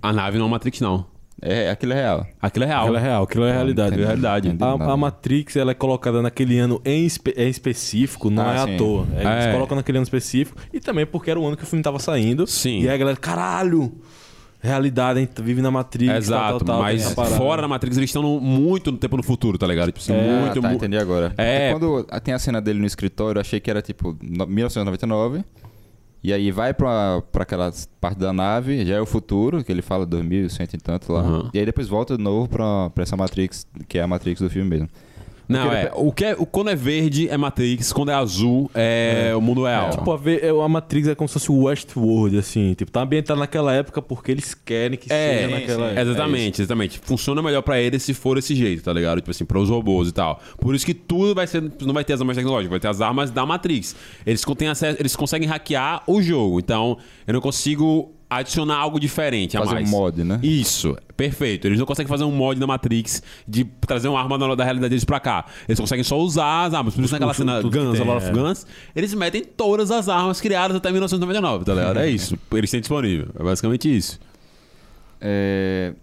A nave não é Matrix, não. é aquilo é real. Aquilo é real. Aquilo é real, aquilo é realidade. entendi. é realidade. A, a Matrix ela é colocada naquele ano em, espe- em específico, não Ah, é sim. à toa. É, Eles É. colocam naquele ano específico e também porque era o ano que o filme tava saindo. Sim. E aí a galera, caralho, realidade, hein? vive na Matrix. Exato, tal, tal, tal, mas fora da Matrix eles estão no- muito no tempo no futuro, tá ligado? Tipo assim, Ah, muito, tá, mu- entendi agora. É. Porque quando tem a cena dele no escritório, eu achei que era tipo no- 1999. E aí vai pra, pra aquela parte da nave, já é o futuro, que ele fala 2100 e tanto lá. Aham. E aí depois volta de novo pra, pra essa Matrix, que é a Matrix do filme mesmo. Não, Porque é. O que é, o, quando é verde é Matrix, quando é azul é, o mundo real. Tipo, a, ver- é, a Matrix é como se fosse o Westworld, assim. Tipo, tá ambientado naquela época porque eles querem que É, seja naquela época. exatamente, exatamente. Funciona melhor pra eles se for desse jeito, tá ligado? Tipo assim, para os robôs e tal. Por isso que tudo vai ser, não vai ter as armas tecnológicas, vai ter as armas da Matrix. Eles contêm acesso, eles conseguem hackear o jogo. Então, eu não consigo adicionar algo diferente a Fazer mais. um mod, né? Isso, perfeito. Eles não conseguem fazer um mod da Matrix de trazer uma arma da, da realidade deles pra cá. Eles conseguem só usar as armas. Por isso naquela cena Guns, a Lot of é. Guns, eles metem todas as armas criadas até 1999, tá ligado? É isso. Eles têm disponível. É basicamente isso. É,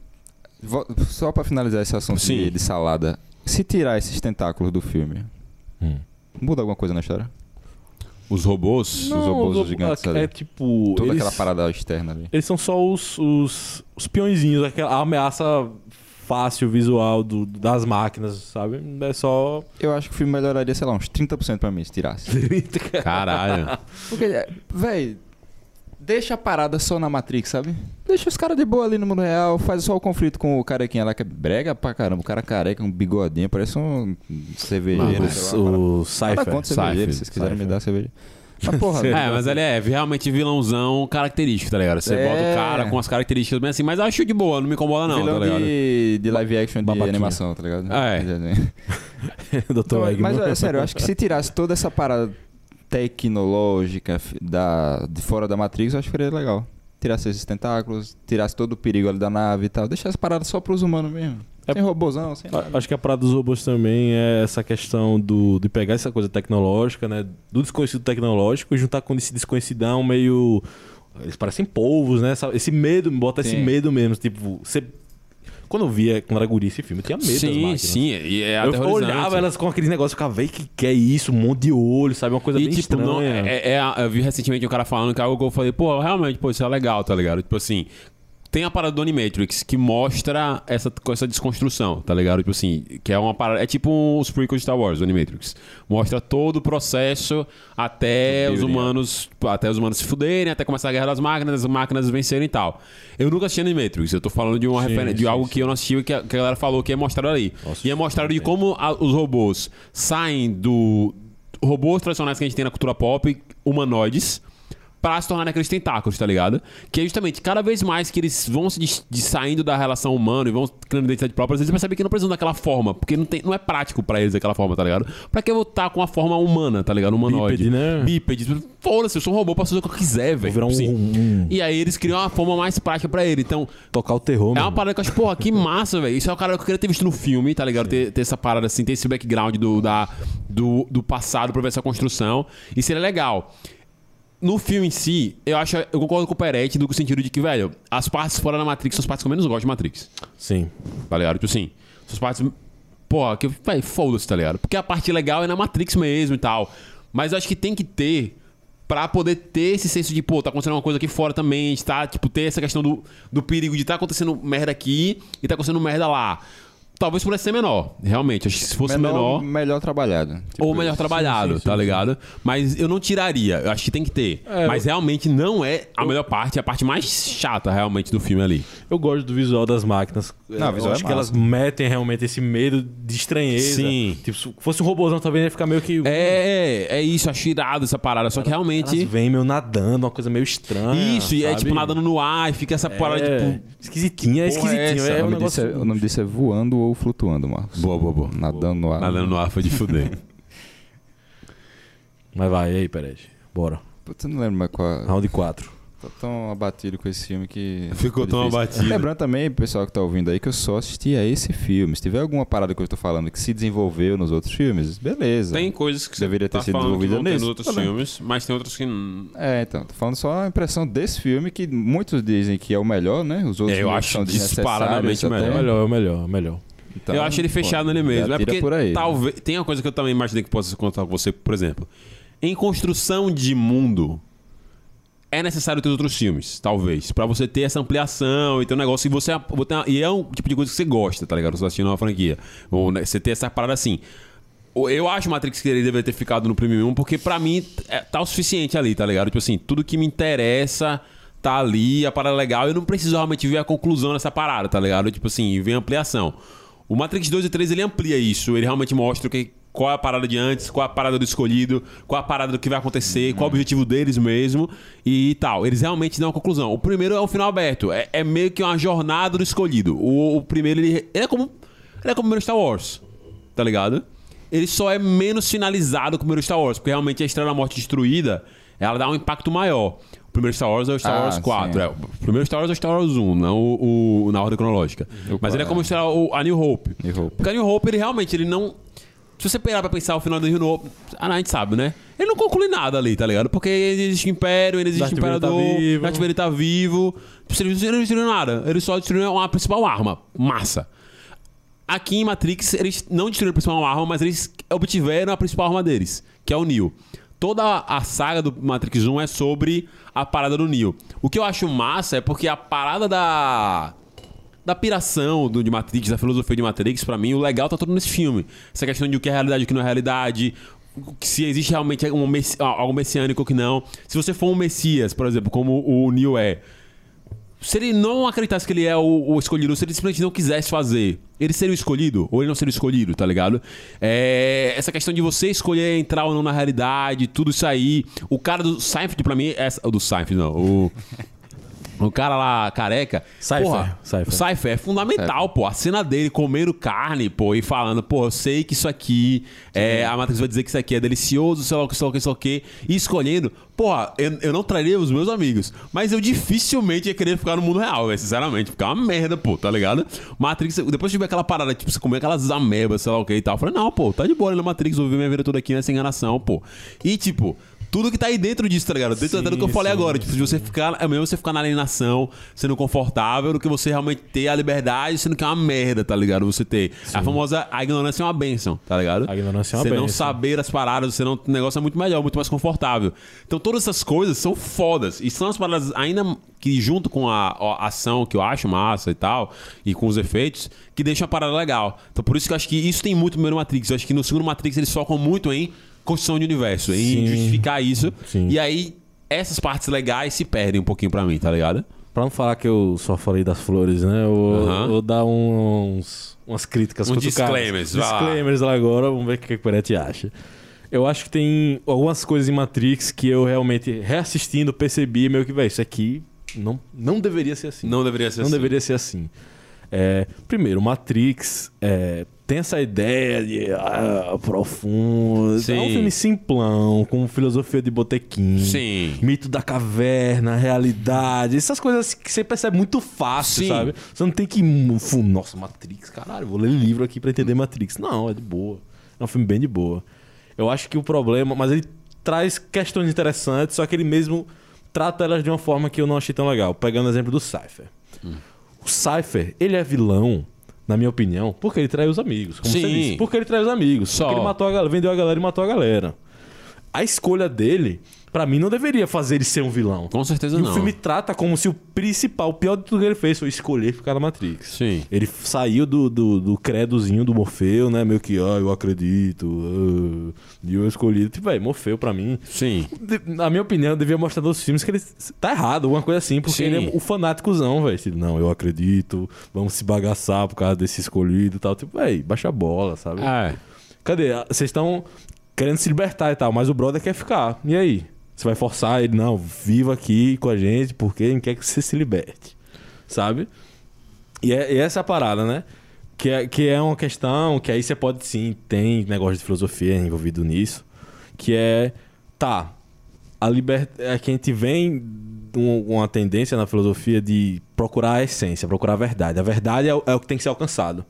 Só pra finalizar esse assunto Sim. de, de salada, se tirar esses tentáculos do filme, Hum. muda alguma coisa na história? Os robôs. Os robôs os- gigantes é, ali. é tipo. Toda eles, aquela parada externa ali. Eles são só os, os, os peõezinhos, aquela ameaça fácil visual do, das máquinas, sabe? É só. Eu acho que o filme melhoraria, sei lá, uns 30% pra mim, se tirasse. Caralho. Porque, véi, deixa a parada só na Matrix, sabe? Deixa os caras de boa ali no mundo real, faz só o conflito com o carequinha lá que é brega pra caramba. O cara careca, um bigodinho, parece um cervejeiro. o, sei lá, o Cypher. contra cervejeiro, se vocês quiserem me Cypher. dar cerveja. Mas porra, É, mas ele é realmente vilãozão característico, tá ligado? Você É. bota o cara com as características bem assim, mas acho de boa, não me incomoda não, vilão tá ligado? de, de live action de Babaquinha. animação, tá ligado? É. Dr. Então, Eggman. mas é sério, eu acho que se tirasse toda essa parada tecnológica da, de fora da Matrix, eu acho que seria legal. Tirasse esses tentáculos, tirasse todo o perigo ali da nave e tal. Deixasse parada só pros humanos mesmo. É- Sem robôzão, sem nada. Acho que a parada dos robôs também é essa questão do, de pegar essa coisa tecnológica, né? Do desconhecido tecnológico e juntar com esse desconhecidão meio. Eles parecem polvos, né? Esse medo, bota esse Sim. medo mesmo. Tipo, você. Quando eu via, quando era guri esse filme, eu tinha medo das Sim, máquinas. sim, e é Eu olhava elas com aquele negócio, ficava, véi, que que é isso? Um monte de olho, sabe? Uma coisa E bem tipo, estranha. não, é, é- eu vi recentemente um cara falando que é algo que eu falei, pô, realmente, pô, isso é legal, tá ligado? Tipo assim, tem a parada do Animatrix que mostra essa, com essa desconstrução, tá ligado? Tipo assim, que é uma parada. É tipo os prequels de Star Wars, o Animatrix. Mostra todo o processo até os humanos. Até os humanos se fuderem, até começar a guerra das máquinas, as máquinas vencerem e tal. Eu nunca assisti Animatrix, eu tô falando de uma Sim, de algo sim. que eu não assisti que a, que a galera falou que é mostrado ali. e é mostrado de como a- os robôs saem do. Robôs tradicionais que a gente tem na cultura pop, humanoides, pra se tornarem aqueles tentáculos, tá ligado? Que é justamente cada vez mais que eles vão se des- saindo da relação humana e vão criando identidade própria, eles percebem que não precisam daquela forma, porque não, tem, não é prático pra eles daquela forma, tá ligado? Pra que eu vou estar com a forma humana, tá ligado? Humanoide. Bípede, né? Bípede. Foda-se, eu sou um robô, posso fazer o que eu quiser, velho. virar um- Sim. um- E aí eles criam uma forma mais prática pra ele. Então, Tocar o terror, é uma parada que eu acho, porra, que massa, velho. Isso é o cara que eu queria ter visto no filme, tá ligado? Ter, ter essa parada assim, ter esse background do, da, do, do passado pra ver essa construção. E seria legal. No filme em si, eu acho, eu concordo com o Peretti no sentido de que, velho, as partes fora da Matrix são as partes que eu menos gosto de Matrix. Sim. Tá ligado? Tipo assim, são as partes. Porra, que, velho, foda-se, tá ligado? Porque a parte legal é na Matrix mesmo e tal. Mas eu acho que tem que ter. Pra poder ter esse senso de, pô, tá acontecendo uma coisa aqui fora também, tá? Tipo, ter essa questão do, do perigo de tá acontecendo merda aqui e tá acontecendo merda lá. Talvez pudesse ser menor, realmente. Acho que se fosse menor. melhor trabalhado. Tipo ou melhor isso. trabalhado, sim, sim, tá sim. ligado? Mas eu não tiraria, eu acho que tem que ter. É, Mas realmente não é a melhor parte, é a parte mais chata realmente do filme ali. Eu gosto do visual das máquinas. Não, eu visual acho é que elas metem realmente esse medo de estranheza. Sim. Tipo, se fosse um robôzão também, ia ficar meio que. É, é isso, acho irado essa parada. Só que Elas realmente. vêm meio nadando, uma coisa meio estranha. Isso, e é sabe? tipo nadando no ar e fica essa parada, É, tipo. esquisitinho, é é esquisitinho. essa? É, O nome, disso negócio. é, o nome disso é voando ou flutuando, Marcos. Boa, boa, boa. Nadando no ar. Nadando no ar foi de fuder. Mas vai, e aí, Perez. Bora. Putz, eu não lembro mais qual. Round 4. Tô tão abatido com esse filme que. Ficou tão abatido. Lembrando também, pessoal que tá ouvindo aí, que eu só assisti a esse filme. Se tiver alguma parada que eu tô falando que se desenvolveu nos outros filmes, beleza. Tem coisas que Deveria você ter tá sido desenvolvida nesse. nos outros Tá filmes, mas tem outros que... É, então, tô falando só a impressão desse filme, que muitos dizem que é o melhor, né? Os outros É, eu acho são disparadamente melhor. É até. melhor, é melhor, é melhor. Então, eu acho ele pô, fechado nele mesmo. É porque por aí. talvez... Tem uma coisa que eu também imaginei que possa contar com você, por exemplo. Em construção de mundo, é necessário ter outros filmes, talvez. Pra você ter essa ampliação e ter um negócio que você... E é um tipo de coisa que você gosta, tá ligado? Você tá assistindo uma franquia. Ou né, você ter essa parada assim... Eu acho Matrix que ele deveria ter ficado no Premium 1, porque pra mim é, tá o suficiente ali, tá ligado? Tipo assim, tudo que me interessa tá ali, a parada legal, eu não preciso realmente ver a conclusão dessa parada, tá ligado? Tipo assim, e vem a ampliação. O Matrix 2 e 3 ele amplia isso, ele realmente mostra o que, qual é a parada de antes, qual é a parada do escolhido, qual é a parada do que vai acontecer, qual é o objetivo deles mesmo e tal. Eles realmente dão a conclusão. O primeiro é um final aberto, é, é meio que uma jornada do escolhido. O, o primeiro ele, ele é como ele é como o primeiro Star Wars, tá ligado? Ele só é menos finalizado que o primeiro Star Wars, porque realmente a Estrela da Morte destruída, ela dá um impacto maior. O primeiro Star Wars é o Star Ah, Wars 4. sim. É, o primeiro Star Wars é o Star Wars 1, não o, o- na ordem cronológica. Mas ele é como o Star- o, a New Hope. New Hope. Porque a New Hope, ele realmente, ele não... Se você pegar pra pensar o final da New Hope, ah, a gente sabe, né? Ele não conclui nada ali, tá ligado? Porque existe Império, ele existe Darth tá Imperador, vivo. Darth Vader tá vivo. Ele não destruiu nada. Ele só destruiu uma principal arma. Massa. Aqui em Matrix, eles não destruíram a principal arma, mas eles obtiveram a principal arma deles, que é o Neo. Toda a saga do Matrix 1 é sobre a parada do Neo. O que eu acho massa é porque a parada da da piração do, de Matrix, da filosofia de Matrix, pra mim, o legal tá todo nesse filme. Essa questão de o que é realidade e o que não é realidade, se existe realmente um messi- algo messiânico ou que não. Se você for um messias, por exemplo, como o Neo é, se ele não acreditasse que ele é o, o escolhido, se ele simplesmente não quisesse fazer, ele seria o escolhido ou ele não seria o escolhido, tá ligado? É, essa questão de você escolher entrar ou não na realidade, tudo isso aí. O cara do Seinfeld, pra mim, é. O do Seinfeld, não. O. O cara lá, careca. Cypher, é fundamental, pô. A cena dele comendo carne, pô, e falando, pô, eu sei que isso aqui. É, a Matrix vai dizer que isso aqui é delicioso, sei lá o que, sei lá o que, sei lá o que. E escolhendo, porra, eu, eu não traria os meus amigos. Mas eu dificilmente ia querer ficar no mundo real, velho, sinceramente. Ficar uma merda, pô, tá ligado? Matrix, depois de ver aquela parada, tipo, você comer aquelas amebas, sei lá o que e tal. Eu falei, não, pô, tá de boa ali na Matrix, vou viver minha vida toda aqui nessa enganação, pô. E, tipo. Tudo que tá aí dentro disso, tá ligado? Dentro até do que eu falei agora. Tipo, de você ficar. É mesmo você ficar na alienação, sendo confortável, do que você realmente ter a liberdade, sendo que é uma merda, tá ligado? Você ter. A famosa. A ignorância é uma benção, tá ligado? A ignorância é uma Você não bênção. saber as paradas, você não. O negócio é muito melhor, muito mais confortável. Então todas essas coisas são fodas. E são as paradas ainda que, junto com a, a ação que eu acho massa e tal, e com os efeitos, que deixam a parada legal. Então por isso que eu acho que isso tem muito no primeiro Matrix. Eu acho que no segundo Matrix eles focam muito em construção de universo, em Sim. justificar isso. Sim. E aí, essas partes legais se perdem um pouquinho pra mim, tá ligado? Pra não falar que eu só falei das flores, né? Eu vou, Aham. vou dar uns, umas críticas cutucadas. disclaimers, vai lá. Disclaimers lá agora, vamos ver o que o Peretti acha. Eu acho que tem algumas coisas em Matrix que eu realmente, reassistindo, percebi meio que, velho, isso aqui não, não deveria ser assim. Não deveria ser Não assim. deveria ser assim. É, primeiro, Matrix é, tem essa ideia de ah, profundo. Sim. É um filme simplão, com filosofia de botequim. Sim. Mito da caverna, realidade. Essas coisas que você percebe muito fácil, Sim. sabe? Você não tem que. Nossa, Matrix, caralho, vou ler livro aqui pra entender Matrix. Não, é de boa. É um filme bem de boa. Eu acho que o problema. Mas ele traz questões interessantes, só que ele mesmo trata elas de uma forma que eu não achei tão legal. Pegando o exemplo do Cypher. O Cypher, ele é vilão, na minha opinião, porque ele traiu os amigos. Como Sim. você disse. Porque ele traiu os amigos. Só. Porque ele matou a galera, vendeu a galera e matou a galera. A escolha dele, pra mim, não deveria fazer ele ser um vilão. Com certeza E não. o filme trata como se o principal, o pior de tudo que ele fez foi escolher ficar na Matrix. Sim. Ele saiu do, do, do credozinho do Morfeu, né? Meio que, ah, eu acredito, ah, e eu escolhi. Tipo, velho, Morfeu pra mim. Sim. de- Na minha opinião, eu devia mostrar nos filmes que ele tá errado, alguma coisa assim, porque Sim. ele é o fanáticozão, velho. Tipo, não, eu acredito, vamos se bagaçar por causa desse escolhido e tal. Tipo, velho, baixa a bola, sabe? É. Cadê? Vocês estão querendo se libertar e tal, mas o brother quer ficar. E aí? Você vai forçar ele? Não, viva aqui com a gente porque ele quer que você se liberte. Sabe? E, é, e essa é a parada, né? Que é, que é uma questão que aí você pode sim, tem negócio de filosofia envolvido nisso. Que é, tá, a liber... é que a gente vem um- uma tendência na filosofia de procurar a essência, procurar a verdade. A verdade é o, é o que tem que ser alcançado.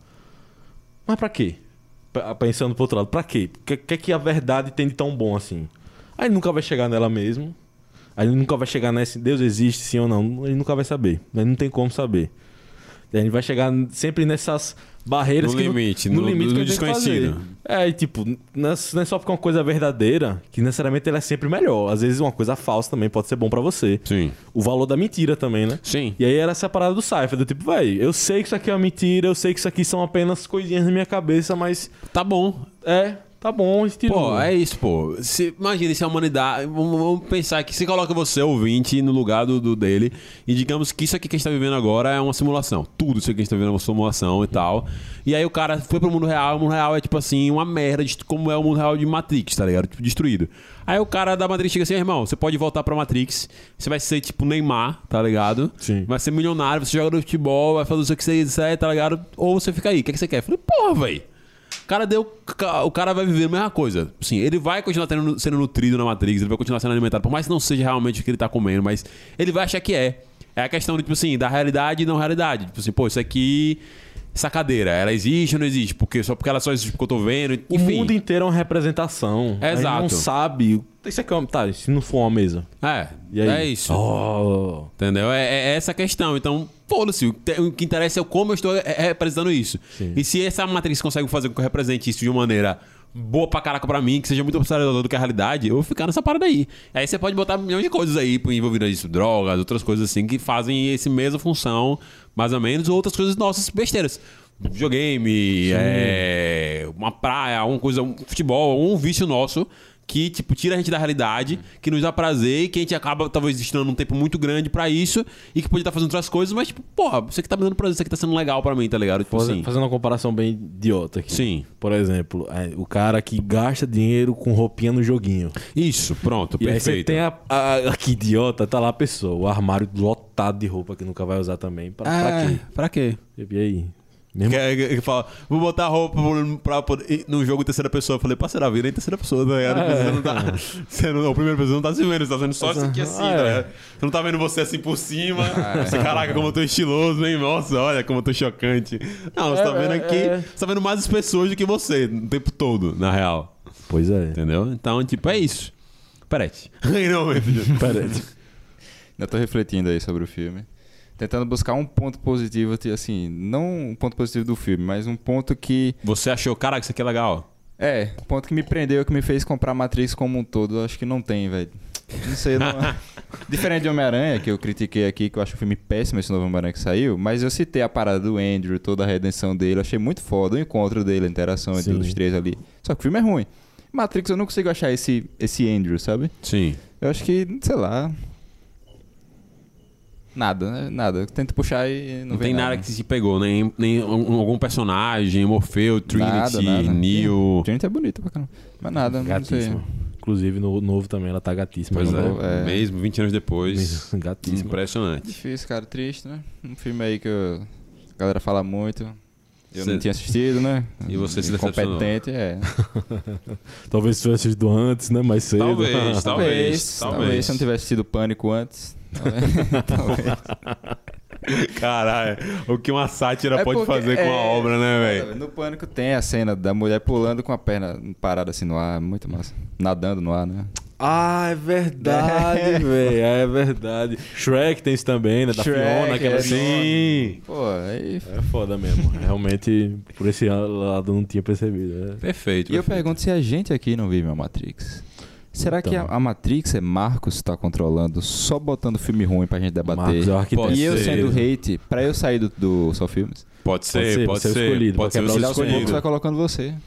Mas pra quê? Pensando pro outro lado, pra quê? O que, que que a verdade tem de tão bom assim? Aí nunca vai chegar nela mesmo. Aí nunca vai chegar nesse Deus existe sim ou não. Ele nunca vai saber. Ele não tem como saber. A gente vai chegar sempre nessas barreiras No que limite, no, no- limite no que a gente tem que desconhecido. É, e tipo, não é é só porque é uma coisa verdadeira que necessariamente ela é sempre melhor. Às vezes uma coisa falsa também pode ser bom pra você. Sim. O valor da mentira também, né? Sim. E aí era essa parada do Cypher, do tipo, véi, eu sei que isso aqui é uma mentira, eu sei que isso aqui são apenas coisinhas na minha cabeça, mas Tá bom. é, tá bom, estilo. Pô, é isso, pô. Se, imagina se a humanidade. Vamos, vamos pensar que se coloca você, ouvinte, no lugar do, do dele, e digamos que isso aqui que a gente tá vivendo agora é uma simulação. Tudo isso aqui que a gente tá vivendo é uma simulação e tal. E aí o cara foi pro mundo real, o mundo real é tipo assim, uma merda, de como é o mundo real de Matrix, tá ligado? Tipo, destruído. Aí o cara da Matrix chega assim, irmão, você pode voltar pra Matrix, você vai ser tipo Neymar, tá ligado? Sim. Vai ser milionário, você joga no futebol, vai fazer o que você quiser, tá ligado? Ou você fica aí, o que, é que você quer? Eu falei, porra, velho. O cara deu. O cara vai viver a mesma coisa. Sim, ele vai continuar tendo- sendo nutrido na Matrix, ele vai continuar sendo alimentado, por mais que não seja realmente o que ele tá comendo, mas ele vai achar que é. É a questão, de, tipo assim, da realidade e não realidade. Tipo assim, pô, isso aqui. Essa cadeira, ela existe ou não existe? Porque, só porque ela só existe porque eu tô vendo. O Enfim. mundo inteiro é uma representação. Gente Exato. não sabe. Isso aqui é uma... Tá, se não for uma mesa. É, E aí? é isso. Oh. Entendeu? É, é essa a questão. Então, foda-se. O, que- o que interessa é como eu estou é, é, representando isso. Sim. E se essa matriz consegue fazer com que eu represente isso de uma maneira boa pra caraca pra mim, que seja muito observador do que a realidade, eu vou ficar nessa parada aí. Aí você pode botar milhões de coisas aí envolvidas nisso, drogas, outras coisas assim, que fazem esse mesma função, mais ou menos, ou outras coisas nossas, besteiras. Videogame, é, uma praia, alguma coisa, um futebol, um vício nosso que, tipo, tira a gente da realidade, que nos dá prazer e que a gente acaba, talvez, destinando um tempo muito grande pra isso e que pode estar fazendo outras coisas, mas, tipo, porra, você que tá me dando prazer, isso aqui tá sendo legal pra mim, tá ligado? Tipo Faz- assim. Fazendo uma comparação bem idiota aqui. Sim. Por exemplo, é, o cara que gasta dinheiro com roupinha no joguinho. Isso, pronto, E aí você perfeito. tem a, a, a- Que idiota, tá lá a pessoa. O armário lotado de roupa que nunca vai usar também. Pra, pra quê? Pra quê? E aí? Mesmo... Que, que, que fala, vou botar roupa pra poder. No jogo terceira pessoa, eu falei, parceiro, a vida é em terceira pessoa, tá ligado? É. Você não tá. Você não, a primeira pessoa não tá se vendo, você tá vendo só isso aqui assim, Ah, tá é. ligado? Você não tá vendo você assim por cima. Você, caraca, como eu tô estiloso, hein? Nossa, olha como eu tô chocante. Não, você tá É, vendo é, aqui. é. Você tá vendo mais as pessoas do que você, o tempo todo, na real. Pois é. Entendeu? Então, tipo, é isso. Peraí. não, meu filho. Peraí. Eu tô refletindo aí sobre o filme. Tentando buscar um ponto positivo, assim, não um ponto positivo do filme, mas um ponto que. Você achou, caraca, isso aqui é legal. É, um ponto que me prendeu, que me fez comprar Matrix como um todo. Eu acho que não tem, velho. Não sei, não... Diferente de Homem-Aranha, que eu critiquei aqui, que eu acho o filme péssimo esse novo Homem-Aranha que saiu, mas eu citei a parada do Andrew, toda a redenção dele, eu achei muito foda o encontro dele, a interação entre os três ali. Só que o filme é ruim. Matrix eu não consigo achar esse, esse Andrew, sabe? Sim. Eu acho que, sei lá. Nada, né? Nada. Eu tento puxar e não, Não, vem tem nada que se pegou, nem, nem um- algum personagem, Morfeu, Trinity, Nada, nada. Neo. Gente é bonito pra caramba. Mas nada, não sei. Gatíssima. Inclusive, no novo também ela tá gatíssima. Pois No é, novo, é. mesmo 20 anos depois. Gatíssima. Impressionante. Difícil, cara. Triste, né? Um filme aí que eu- a galera fala muito. Eu Cê- não tinha assistido, né? E você se. Competente, é. Talvez se tivesse assistido antes, né? Mais cedo. Talvez, Talvez, talvez. talvez. Se eu não tivesse assistido Pânico antes. Talvez. Caralho, o que uma sátira É pode fazer com a é- obra, né, velho? No Pânico tem a cena da mulher pulando com a perna parada assim no ar. Muito massa. Nadando no ar, né? Ah, é verdade, velho. É verdade. Shrek tem isso também, né? Da Shrek, Fiona, aquela é, Sim. Pô, aí... É foda mesmo. Realmente, por esse lado, não tinha percebido. né? Perfeito. E eu pergunto se a gente aqui não vive a Matrix. Será que a, Então. a Matrix é Marcos tá controlando, só botando filme ruim pra gente debater? Marcos é o arquiteto. E eu Pode ser. sendo hate, pra eu sair do, do Só Filmes? Pode ser, ser, pode você é o ser. escolhido, Pode ser pra você quebrar Ele os aos poucos escolhido. vai colocando você. Ah,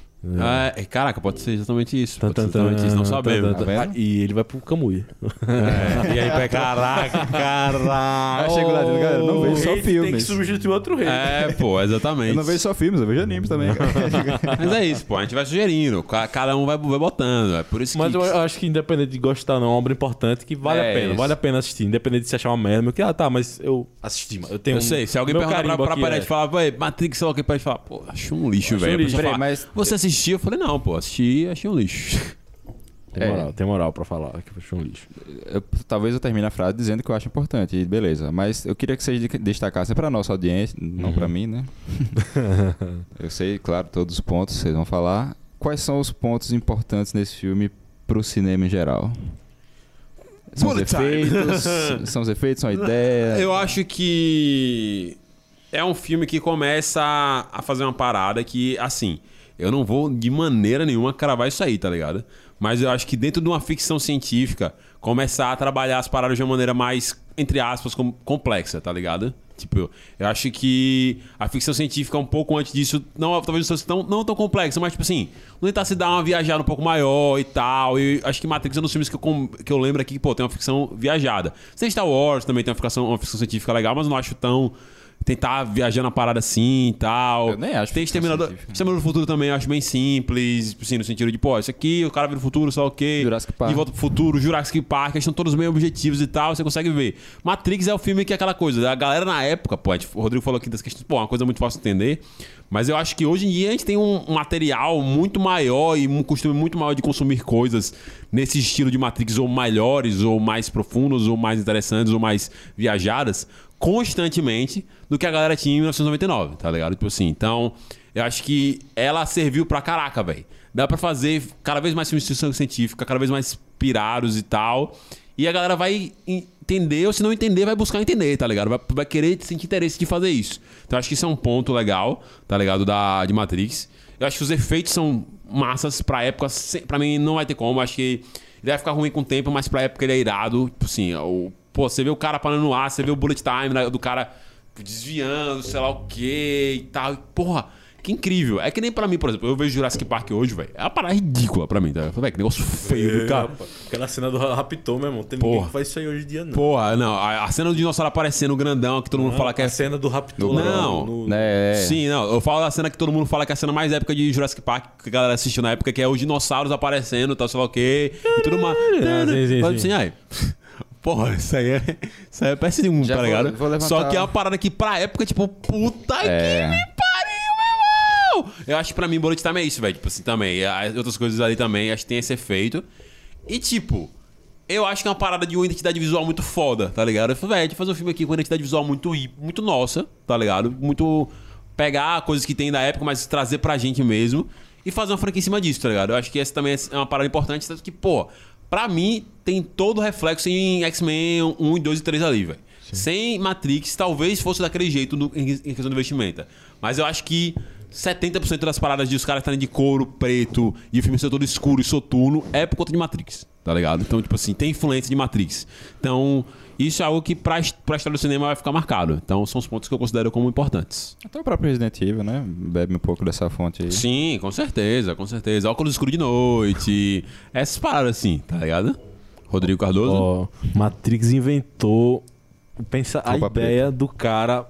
é, caraca, pode ser exatamente isso. Pode ser exatamente isso, não sabemos. Tá? Ah, E ele vai pro Camui. É, e aí, vai, caraca, caraca. Eu chego lá dizendo, galera, não vejo só Tem que filmes. substituir outro rei. É, pô, exatamente. Eu não vejo só filmes, eu vejo animes também. Mas é isso, pô. A gente vai sugerindo. ca- Cada um vai, vai botando. É por isso Mas que. eu acho que independente de gostar ou não, é uma obra importante que vale É a pena. isso. Vale a pena assistir. Independente de se achar uma merda. Meu que, ah, tá, mas eu assisti. mano. Eu tenho Eu um- sei, se alguém perguntar pra, pra parede é- e falar, "Véi, Matrix, sei lá o que, pode falar, pô, acho um lixo, Acho velho. Mas- Você assistiu? Eu falei, não, pô, assisti, achei um lixo. Tem É. moral, tem moral pra falar que foi um lixo. Eu- talvez eu termine a frase dizendo que eu acho importante, e beleza. Mas eu queria que vocês de- destacassem pra nossa audiência, não Uhum. pra mim, né? eu sei, claro, todos os pontos vocês vão falar. Quais são os pontos importantes nesse filme pro cinema em geral? São os Bullet time. efeitos? são os efeitos, são a ideia? Eu acho que é um filme que começa a- a fazer uma parada que, assim, eu não vou de maneira nenhuma cravar isso aí, tá ligado? Mas eu acho que dentro de uma ficção científica, começar a trabalhar as paradas de uma maneira mais, entre aspas, com- complexa, tá ligado? Tipo, eu acho que a ficção científica um pouco antes disso, não, talvez não tão, não tão complexa, mas tipo assim, tentar se dar uma viajada um pouco maior e tal. E acho que Matrix é um dos filmes que eu, que eu lembro aqui que, pô, tem uma ficção viajada. Star Wars também tem uma ficção, uma ficção científica legal, mas não acho tão. Tentar viajar na parada assim e tal. Eu nem acho Tem Exterminador. Exterminador do Futuro também eu acho bem simples, assim, no sentido de, pô, isso aqui, o cara vira o futuro, só ok. Jurassic Park. De volta pro futuro, Jurassic Park, eles estão todos bem objetivos e tal, você consegue ver. Matrix é o filme que é aquela coisa, a galera na época, pô, gente- o Rodrigo falou aqui das questões, pô, é uma coisa muito fácil de entender, mas eu acho que hoje em dia a gente tem um um material muito maior e um costume muito maior de consumir coisas nesse estilo de Matrix, ou melhores, ou mais profundos, ou mais interessantes, ou mais viajadas, constantemente do que a galera tinha em 1999, tá ligado? Tipo assim, então, eu acho que ela serviu pra caraca, velho. Dá pra fazer cada vez mais filmes científica, cada vez mais pirados e tal. E a galera vai entender, ou se não entender, vai buscar entender, tá ligado? Vai, vai querer sentir interesse de fazer isso. Então, acho que isso é um ponto legal, tá ligado? Da, de Matrix. Eu acho que os efeitos são massas pra época. Pra mim, não vai ter como. Eu acho que ele vai ficar ruim com o tempo, mas pra época ele é irado. Tipo assim, o, pô, você vê o cara parando no ar, você vê o bullet time do cara desviando, sei lá o que e tal. Porra, que incrível. É que nem pra mim, por exemplo, eu vejo Jurassic Park hoje, velho. É uma parada ridícula pra mim, tá? Eu falei, "Véi, que negócio feio do cara. Aquela cena do Raptor, meu irmão. Tem Porra. ninguém que faz isso aí hoje em dia, não. Porra, não. A, a cena do dinossauro aparecendo grandão, que todo mundo fala que é. a cena do Raptor. lá Não. no- Né, é. Sim, não. Eu falo da cena que todo mundo fala que é a cena mais épica de Jurassic Park, que a galera assistiu na época, que é os dinossauros aparecendo, tal, sei lá o quê, e tudo mais. Ah, sim, sim, Mas, sim. assim, aí. Porra, isso aí é. Isso aí é PS1, Já tá vou- ligado? vou levantar- Só que é uma parada que pra época, tipo, puta É. que me pariu, meu irmão! Eu acho que pra mim, Bullet Time é isso, velho. Tipo assim, também. E as outras coisas ali também, acho que tem esse efeito. E, tipo, eu acho que é uma parada de uma identidade visual muito foda, tá ligado? Eu falei, velho, a gente fazer um filme aqui com uma identidade visual muito, muito nossa, tá ligado? Muito. Pegar coisas que tem da época, mas trazer pra gente mesmo. E fazer uma franquia em cima disso, tá ligado? Eu acho que essa também é uma parada importante, tanto que, pô, pra mim, tem todo o reflexo em X-Men 1, 2 e 3 ali, velho. Sem Matrix, talvez fosse daquele jeito no- em, em questão de investimento. Mas eu acho que 70% das paradas de os caras estarem de couro preto e o filme ser todo escuro e soturno é por conta de Matrix, tá ligado? Então, tipo assim, tem influência de Matrix. Então, isso é algo que pra, pra história do cinema vai ficar marcado. Então, são os pontos que eu considero como importantes. Até o próprio Resident Evil, né? Bebe um pouco dessa fonte aí. Sim, com certeza, com certeza. Óculos escuros de noite, essas paradas assim, tá ligado? Rodrigo Cardoso. Ó, Matrix inventou pensa a ideia do cara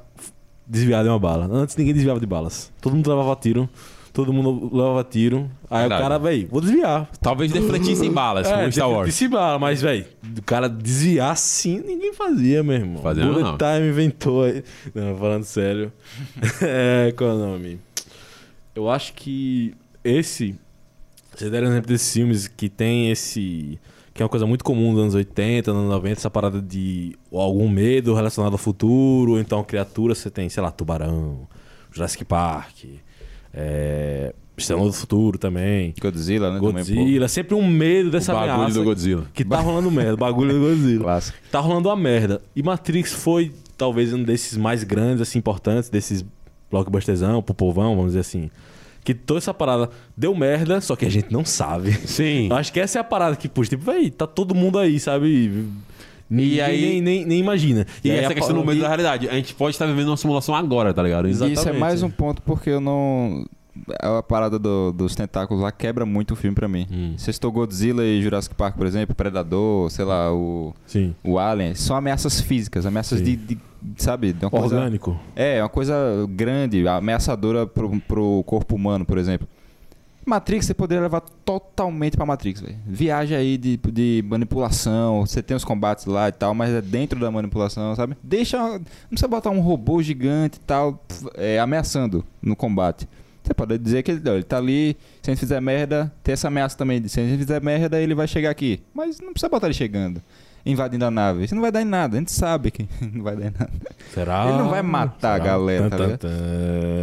desviar de uma bala. Antes ninguém desviava de balas. Todo mundo levava tiro. Todo mundo levava tiro. Aí Verdade. o cara, véi, vou desviar. Talvez defletissem balas, como Star Wars. Disse bala, mas, véi, do cara desviar assim, ninguém fazia, meu irmão. Fazia Bullet não. Time inventou aí. Não, falando sério. é, qual é o nome? Eu acho que esse. Vocês deram exemplo desses filmes que tem esse. Que é uma coisa muito comum nos anos 80, anos 90, essa parada de algum medo relacionado ao futuro, ou então criatura, você tem, sei lá, Tubarão, Jurassic Park, é, Estrela do Futuro também. Godzilla, né? também, Godzilla, sempre um medo dessa o bagulho ameaça. do Godzilla. Que tá rolando merda, o bagulho do. Godzilla. Clássico. Tá rolando uma merda. E Matrix foi talvez um desses mais grandes, assim, importantes, desses blockbusterzão, pro povão, vamos dizer assim. Que toda essa parada deu merda, só que a gente não sabe. Sim. Eu acho que essa é a parada que, puxa, tipo, véi, tá todo mundo aí, sabe? Ninguém aí- nem, nem, nem imagina. E, aí essa a questão medo e- da realidade. A gente pode estar vivendo uma simulação agora, tá ligado? E isso é Exatamente. mais um ponto porque eu não. A parada do- dos tentáculos lá quebra muito o filme pra mim. Hum. Você citou Godzilla e Jurassic Park, por exemplo, Predador, sei lá, o, Sim. o Alien. São ameaças físicas, ameaças de, de- Sabe? De uma coisa, Orgânico. é, uma coisa grande, ameaçadora pro, pro corpo humano, por exemplo. Matrix você poderia levar totalmente pra Matrix, velho. Viagem aí de, de manipulação, você tem os combates lá e tal, mas é dentro da manipulação, sabe? Deixa. Não precisa botar um robô gigante e tal, é, ameaçando no combate. Você pode dizer que ele, ele tá ali, se a gente fizer merda, tem essa ameaça também de se a gente fizer merda, ele vai chegar aqui. Mas não precisa botar ele chegando, invadindo a nave. Isso não vai dar em nada, a gente sabe que não vai dar em nada. Será? Ele não vai matar a galera, tá ligado?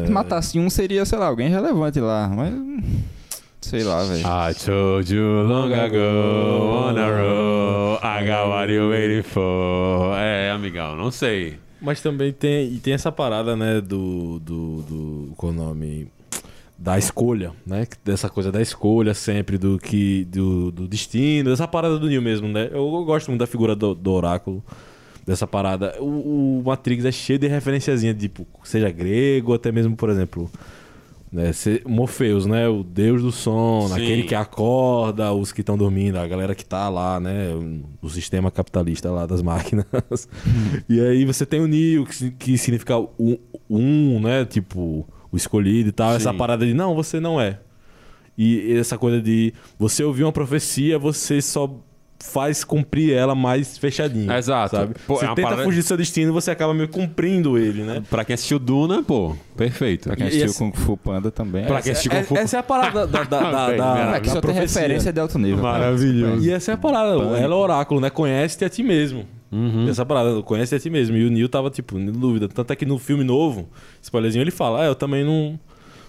Se matasse um, seria, sei lá, alguém relevante lá. Mas. Sei lá, velho. I told you long ago on a road, I got what you waiting for. É, amigão, não sei. Mas também tem, e tem essa parada, né, do, do, do qual o nome, da escolha, né, dessa coisa da escolha sempre, do que, do, do destino, dessa parada do Neo mesmo, né, eu, eu gosto muito da figura do, do oráculo, dessa parada, o, o Matrix é cheio de referenciazinha, tipo, seja grego, até mesmo, por exemplo, né, Morpheus, né, o deus do sono, Sim. aquele que acorda os que estão dormindo, a galera que tá lá, né, o sistema capitalista lá das máquinas. e aí você tem o Neo, que, que significa um, um, né, tipo, o escolhido e tal, essa Sim. parada de não, você não é. E essa coisa de você ouvir uma profecia, você só faz cumprir ela mais fechadinho. Exato. Sabe? Pô, você é tenta parada- fugir do seu destino, você acaba meio cumprindo ele, né? Pra quem assistiu Duna, pô, perfeito. Pra quem assistiu esse- Kung Fu Panda também. Pra quem assistiu É- Kung Fu- essa é a parada da, da, da, da- né? É que da só tem profecia. referência de alto nível. cara. Maravilhoso. E essa é a parada, Pânico. ela é o oráculo, né? Conhece-te a ti mesmo. Uhum. Essa parada, conhece a ti mesmo. E o Neil tava, tipo, em dúvida. Tanto é que no filme novo, spoilerzinho, ele fala: Ah, eu também não.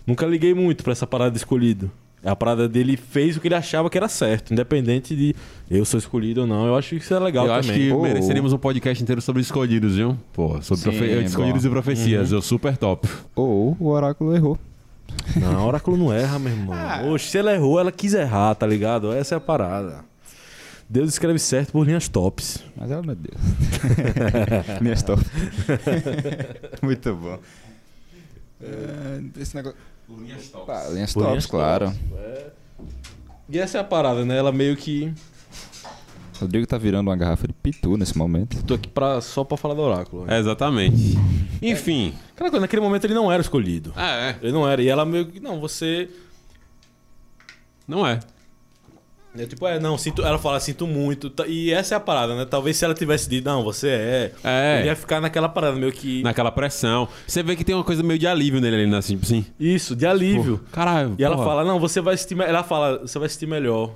Nunca liguei muito pra essa parada de escolhido. A parada dele fez o que ele achava que era certo, independente de eu sou escolhido ou não. Eu acho que isso é legal eu acho também. que Oh. mereceríamos um podcast inteiro sobre escolhidos, viu? Pô, sobre Sim, profe- escolhidos e profecias. Eu super top. Ou o oráculo errou. Não, a Oráculo não erra, meu irmão. Oxe, se ela errou, ela quis errar, tá ligado? Essa é a parada. Deus escreve certo por linhas tops. Mas ela não é Deus. Minhas top. Muito bom. É, esse negócio. Pá, linhas Por tops, linhas claro. tops. É. E essa é a parada, né? Ela meio que. Rodrigo tá virando uma garrafa de pitu nesse momento. Tô aqui pra, só pra falar do Oráculo. É, exatamente. Enfim. Aquela coisa, naquele momento ele não era escolhido. É, é. Ele não era. E ela meio que. Não, você. Não é. É tipo, é, não, sinto. Ela fala, sinto muito. Tá- E essa é a parada, né? Talvez se ela tivesse dito, não, você é. É. Ele ia ficar naquela parada, meio que. Naquela pressão. Você vê que tem uma coisa meio de alívio nele ali, né? Assim, tipo assim. Isso, de alívio. Pô, caralho. E ela porra. fala, não, você vai sentir. me- Ela fala, você vai sentir melhor.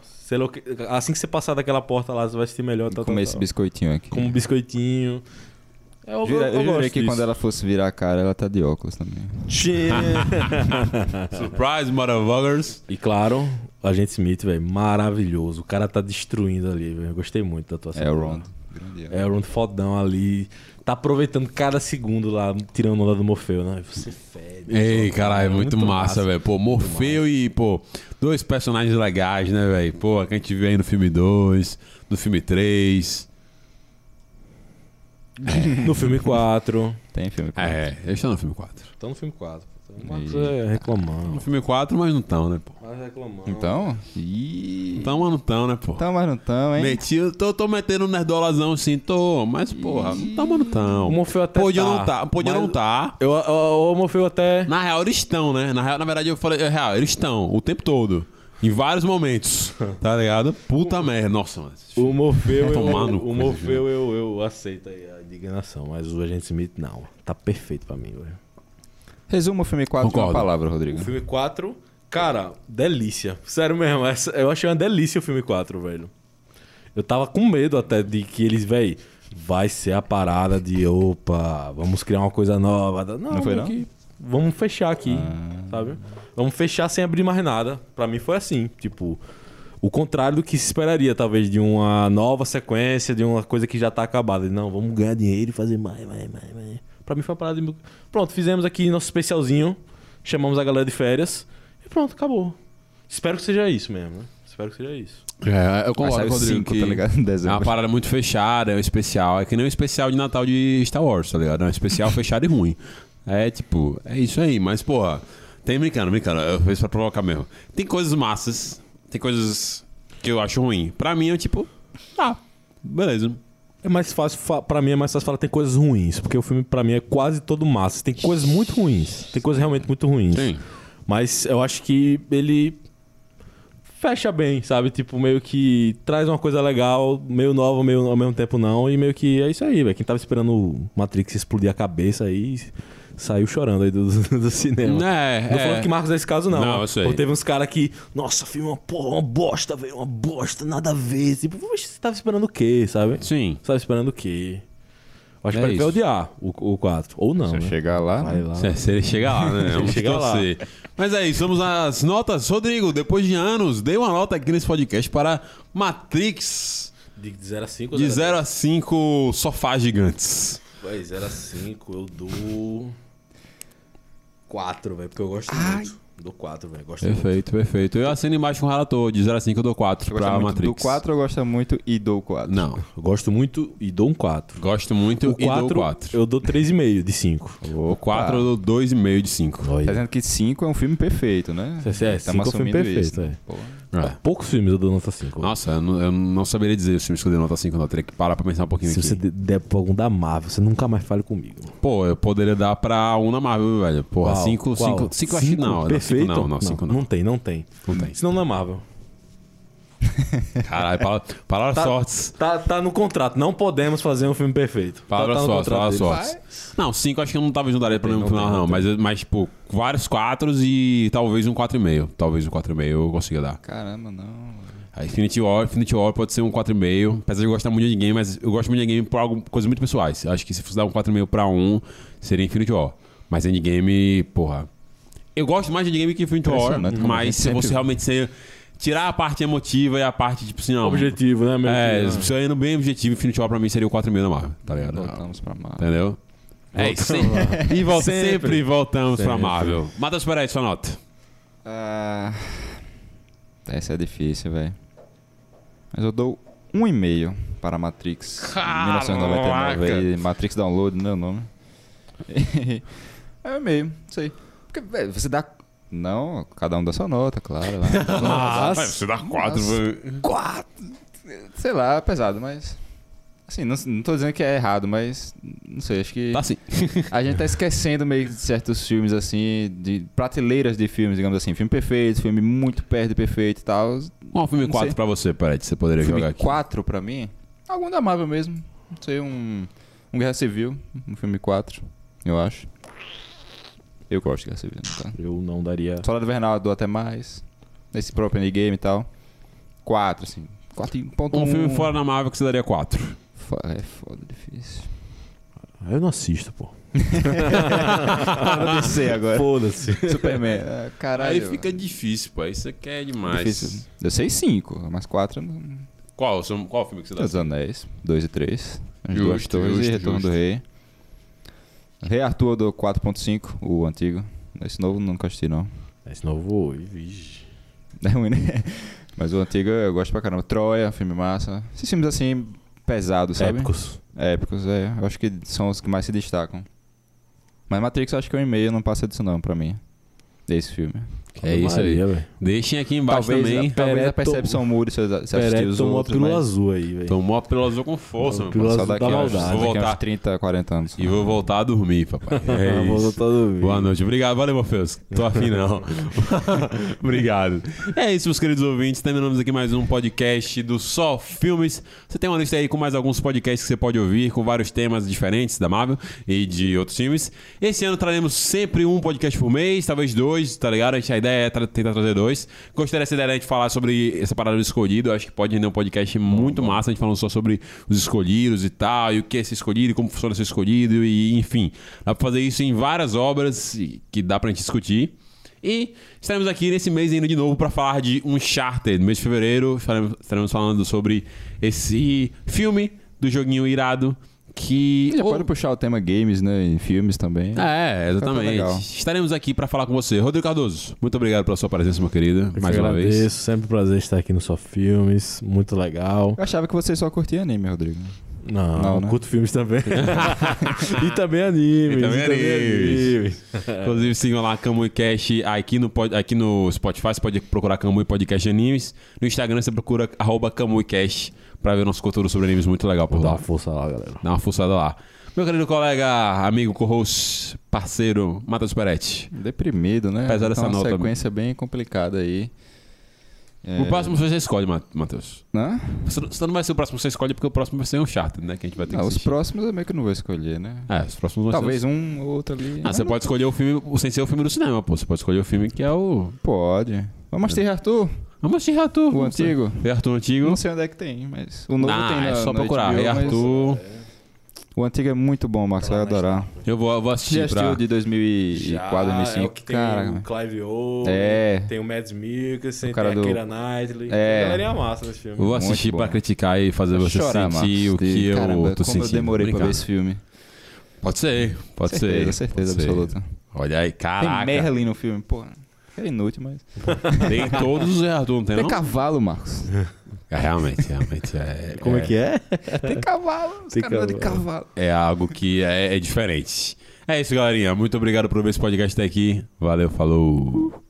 Assim que você passar daquela porta lá, você vai sentir melhor. Tal, Comer tal, esse tal. biscoitinho aqui. Como um biscoitinho. É, Eu, Jura- eu, Eu, eu jurei que disso. quando ela fosse virar a cara, ela tá de óculos também. Surprise, motherfuckers. E claro, o Agente Smith, velho, maravilhoso. O cara tá destruindo ali, velho. Eu gostei muito da atuação. É o. Ron. É o Ron fodão ali. Tá aproveitando cada segundo lá, tirando onda do Morfeu, né? Você fede. Ei, caralho, cara, muito, massa, velho. Pô, Morfeu e, pô, dois personagens legais, né, velho? Pô, que a gente viu aí no filme 2, no filme 3. No filme 4. Tem filme com É, eles estão no filme 4. Estão no filme 4. O Marcos é reclamando. No filme 4, mas não estão, né, pô? Reclamando. Então? Ih. Então, mas não estão, né, pô? Então, mas não tão, hein? Meti, eu tô, tô metendo um nerdolazão sim, tô, mas, porra, não tão, mas não tão. O Morfeu até Podia tá, não tá, podia mas- não tá. Eu, eu- o Morfeu até. Na real, eles estão, né? Na, real, na verdade, eu falei, é real, eles estão o tempo todo. Em vários momentos, tá ligado? Puta merda. Nossa, mano. O Morfeu, eu, o cu, Morfeu eu, eu aceito aí a indignação, mas o Agente Smith não. Tá perfeito pra mim, velho. Resuma o filme 4 com uma palavra, O Rodrigo. filme 4, cara, delícia. Sério mesmo, essa- eu achei uma delícia o filme 4, velho. Eu tava com medo até de que eles, velho, vai ser a parada de opa, vamos criar uma coisa nova. Não, Não foi, não? que vamos fechar aqui, sabe? Vamos fechar sem abrir mais nada. Pra mim foi assim, tipo, o contrário do que se esperaria, talvez, de uma nova sequência, de uma coisa que já tá acabada. Não, vamos ganhar dinheiro e fazer mais, mais, mais, mais. Pra mim foi uma parada de... Pronto, fizemos aqui nosso especialzinho, chamamos a galera de férias e pronto, acabou. Espero que seja isso mesmo, né? Espero que seja isso. É, eu concordo com o Rodrigo 5, que tá ligado? Em é uma dezembro. parada muito fechada, é um especial. É que nem o especial de Natal de Star Wars, tá ligado? É um especial fechado e ruim. É tipo, é isso aí. Mas, porra, tem brincando, brincando. Eu fiz pra provocar mesmo. Tem coisas massas, tem coisas que eu acho ruim. Pra mim, é tipo, tá, beleza. É mais fácil, pra mim é mais fácil falar tem coisas ruins, porque o filme pra mim é quase todo massa. Tem coisas muito ruins, tem coisas realmente muito ruins. Sim. Mas eu acho que ele fecha bem, sabe? Tipo, meio que traz uma coisa legal, meio nova, meio ao mesmo tempo não. E meio que é isso aí, velho. Quem tava esperando o Matrix explodir a cabeça aí saiu chorando aí do, do cinema. É, Não é. falando que Marcos nesse caso, não. Não, eu sei. Pô, teve uns caras que, nossa, filme é uma porra, uma bosta, velho, uma bosta, nada a ver. Tipo, "Poxa, você tava esperando o quê, sabe? Sim. Você tava esperando o quê? Eu acho É que ele vai odiar o, o 4. Ou não, Se eu né? chegar lá, Vai lá. Se, se ele chegar lá, né? Vamos chegar lá. Mas é isso, vamos às notas. Rodrigo, depois de anos, dei uma nota aqui nesse podcast para Matrix De 0 a 5 de 0 a 5 sofás gigantes. 0 a 5 eu dou 4, velho, porque eu gosto muito. Dou 4, velho, gosto muito. Perfeito, perfeito. Eu assino embaixo com o relator, de 0 a 5 eu dou 4 você gosta pra muito Matrix. do 4 eu gosto muito e dou 4. Não, Eu gosto muito e dou um 4. gosto muito O e dou 4 4. eu dou 3,5 de 5. O 4 eu dou 2,5 de 5. Olha. Tá dizendo que 5 é um filme perfeito, né? É, é, Tamo cinco é um filme perfeito, isso, né? é. Pô. É. Poucos filmes eu dou nota 5. Nossa, eu não, eu não saberia dizer os filmes que eu dei nota 5, não. Eu teria que parar pra pensar um pouquinho Se aqui. você de- der pra algum da Marvel, você nunca mais fale comigo. Pô, eu poderia dar pra um na Marvel, velho. Porra, Qual? 5, Qual? 5, 5 acho que não. não, Perfeito? cinco não, não, 5 não. Não tem, não tem. Não tem. Senão não é Marvel. Caralho, pala- palavras Tá- fortes. Tá, tá no contrato. Não podemos fazer um filme perfeito. Tá- Palavras tá no fortes, contrato palavras deles. fortes. Não, 5 acho que eu não talvez não daria pra nenhum tem, final, não. Mas, mas, tipo, vários 4 e talvez um 4,5. Talvez um 4,5 eu consiga dar. Caramba, não. A Infinity War, Infinity War pode ser um 4,5. Apesar de eu gostar muito de game, mas eu gosto muito de game por algo, coisas muito pessoais. Eu acho que se fosse dar um 4,5 pra um, seria Infinity War. Mas Endgame, porra. Eu gosto mais de Endgame que Infinity War, mas gente se você realmente ser. Tirar a parte emotiva e a parte, tipo assim, não. Objetivo, né? Meio É, que, se né? você indo bem objetivo, Infinity War pra mim seria o 4,5 da Marvel, tá ligado? Voltamos pra Marvel. Entendeu? É isso. E volta, sempre. Sempre. voltamos pra Sempre. Marvel. Matheus Pereira, sua nota. Ah, essa é difícil, velho. Mas eu dou um e-mail para Matrix Caraca! 1999 aí, Matrix Download, não o nome. é um e-mail, sei. Porque, velho, você dá... Não, cada um dá sua nota, claro. né? Ah, você dá 4. Quatro! Sei lá, é pesado, mas... Assim, não, não tô dizendo que é errado, mas... Não sei, acho que... Tá sim. A gente tá esquecendo meio de certos filmes, assim, de prateleiras de filmes, digamos assim. Filme perfeito, filme muito perto de perfeito e tal. Qual o filme Não 4 sei. pra você, que você poderia jogar Filme aqui? 4 pra mim, algum da Marvel mesmo. Não sei, um, um Guerra Civil, um filme 4, eu acho. Eu gosto de Guerra Civil, tá? Eu não daria. Soldado Invernal eu dou até mais. Nesse próprio Endgame e tal. 4, assim. 4.1. Um filme fora da Marvel que você daria 4. Fo- É foda, difícil. Eu não assisto, pô. Vou descer agora. Foda-se. Superman. Ah, Caralho. Aí fica difícil, pô. Aí você quer demais. Difícil. Eu sei 5, mas 4 não. Qual, qual filme que você dá? Os Anéis, 2 e 3. As Justo, torres justo, e Retorno justo. do Rei. Rei Arthur eu dou 4.5, o antigo. Esse novo nunca assisti, não. Esse novo, vigi. É ruim, né? Mas o antigo eu gosto pra caramba. Troia, filme massa. Esses filmes assim, pesados, sabe? Épicos. Épicos, é. Eu acho que são os que mais se destacam. Mas Matrix eu acho que é um e-mail, não passa disso não pra mim. Desse filme. É isso aí. Velho. Deixem aqui embaixo talvez também. talvez Peré a percepção mude se eu se eu assistir os tomou a outros. pílula mas azul aí, velho. Tomou a pílula azul com força, Tomou a pai. Só daqui, da a maldade. Vou daqui a voltar. uns 30, 40 anos. E vou voltar a dormir, papai. É Vou voltar a dormir. Boa noite. Obrigado. Valeu, Morpheus. Tô afim, não. Obrigado. É isso, meus queridos ouvintes. Terminamos aqui mais um podcast do Só Filmes. Você tem uma lista aí com mais alguns podcasts que você pode ouvir, com vários temas diferentes da Marvel e de outros filmes. Esse ano traremos sempre um podcast por mês, talvez dois, tá ligado? A gente- A ideia é tra- tentar trazer dois. Gostei dessa ideia de falar sobre essa parada do escolhido. Acho que pode render um podcast muito massa, a gente falando só sobre os escolhidos e tal, e o que é ser escolhido, como funciona ser escolhido, e enfim. Dá pra fazer isso em várias obras que dá pra gente discutir. E estaremos aqui nesse mês ainda de novo para falar de Uncharted. No mês de fevereiro estaremos falando sobre esse filme do joguinho irado que... Já ou- pode puxar o tema games, né? Em filmes também. É, exatamente. Estaremos aqui para falar com você. Rodrigo Cardoso, muito obrigado pela sua presença, meu querido. Eu mais que uma agradeço, vez. sempre um prazer estar aqui no Só Filmes, muito legal. Eu achava que você só curtia anime, Rodrigo. Não, Não, né? curto filmes também. e também animes. E também animes. animes. Inclusive, sigam lá a Kamui Cash aqui no, aqui no Spotify. Você pode procurar Kamui Podcast de Animes. No Instagram, você procura arroba Kamui Cash pra ver nosso conteúdo sobre animes muito legal por Vou dar lá. uma força lá, galera. Dá uma fuçada lá. Meu querido colega, amigo, co-host, parceiro, Matheus Peretti. Deprimido, né? Apesar dessa Tá uma nota- sequência bem complicada aí. É... O próximo você escolhe, Ma- Matheus. Hã? Você não- você não vai ser o próximo que você escolhe, porque o próximo vai ser um Uncharted, né? Que a gente vai ter Não, que os próximos eu meio que não vou escolher, né? É, os próximos vão Talvez ser... um ou outro ali. Ah, você pode escolher o filme sem ser o filme do cinema, pô. Você pode escolher o filme que é o... Pode. Vamos assistir Arthur, Vamos assistir Rei Arthur. o antigo. Rei Arthur antigo. Não sei onde é que tem, mas o novo ah, tem na, é só procurar. Rei mas Arthur. O antigo é muito bom, Marcos, vai adorar. Eu vou, eu vou assistir já pra... o de 2004, é o 2005? que tem Cara, o Clive Owen, É. tem o Mads Mikkelsen, O cara tem a do- Keira Knightley. É. Tem a galerinha massa nesse filme. Eu vou Muito assistir bom. pra criticar e fazer você chorar, sentir Marcos, o que de- eu Caramba, tô como sentindo. eu demorei pra Obrigado. ver esse filme. Pode ser, pode certeza, ser. certeza pode ser. absoluta. Olha aí, caraca. Tem Merlin no filme, porra. É inútil, mas. Tem todos os Arthur, não tem Tem não? cavalo, Marcos. É, realmente, realmente. É, Como é que é? Tem cavalo. Os caras de cavalo. cavalo. é algo que é, é diferente. É isso, galerinha. Muito obrigado por ver esse podcast até aqui. Valeu, falou.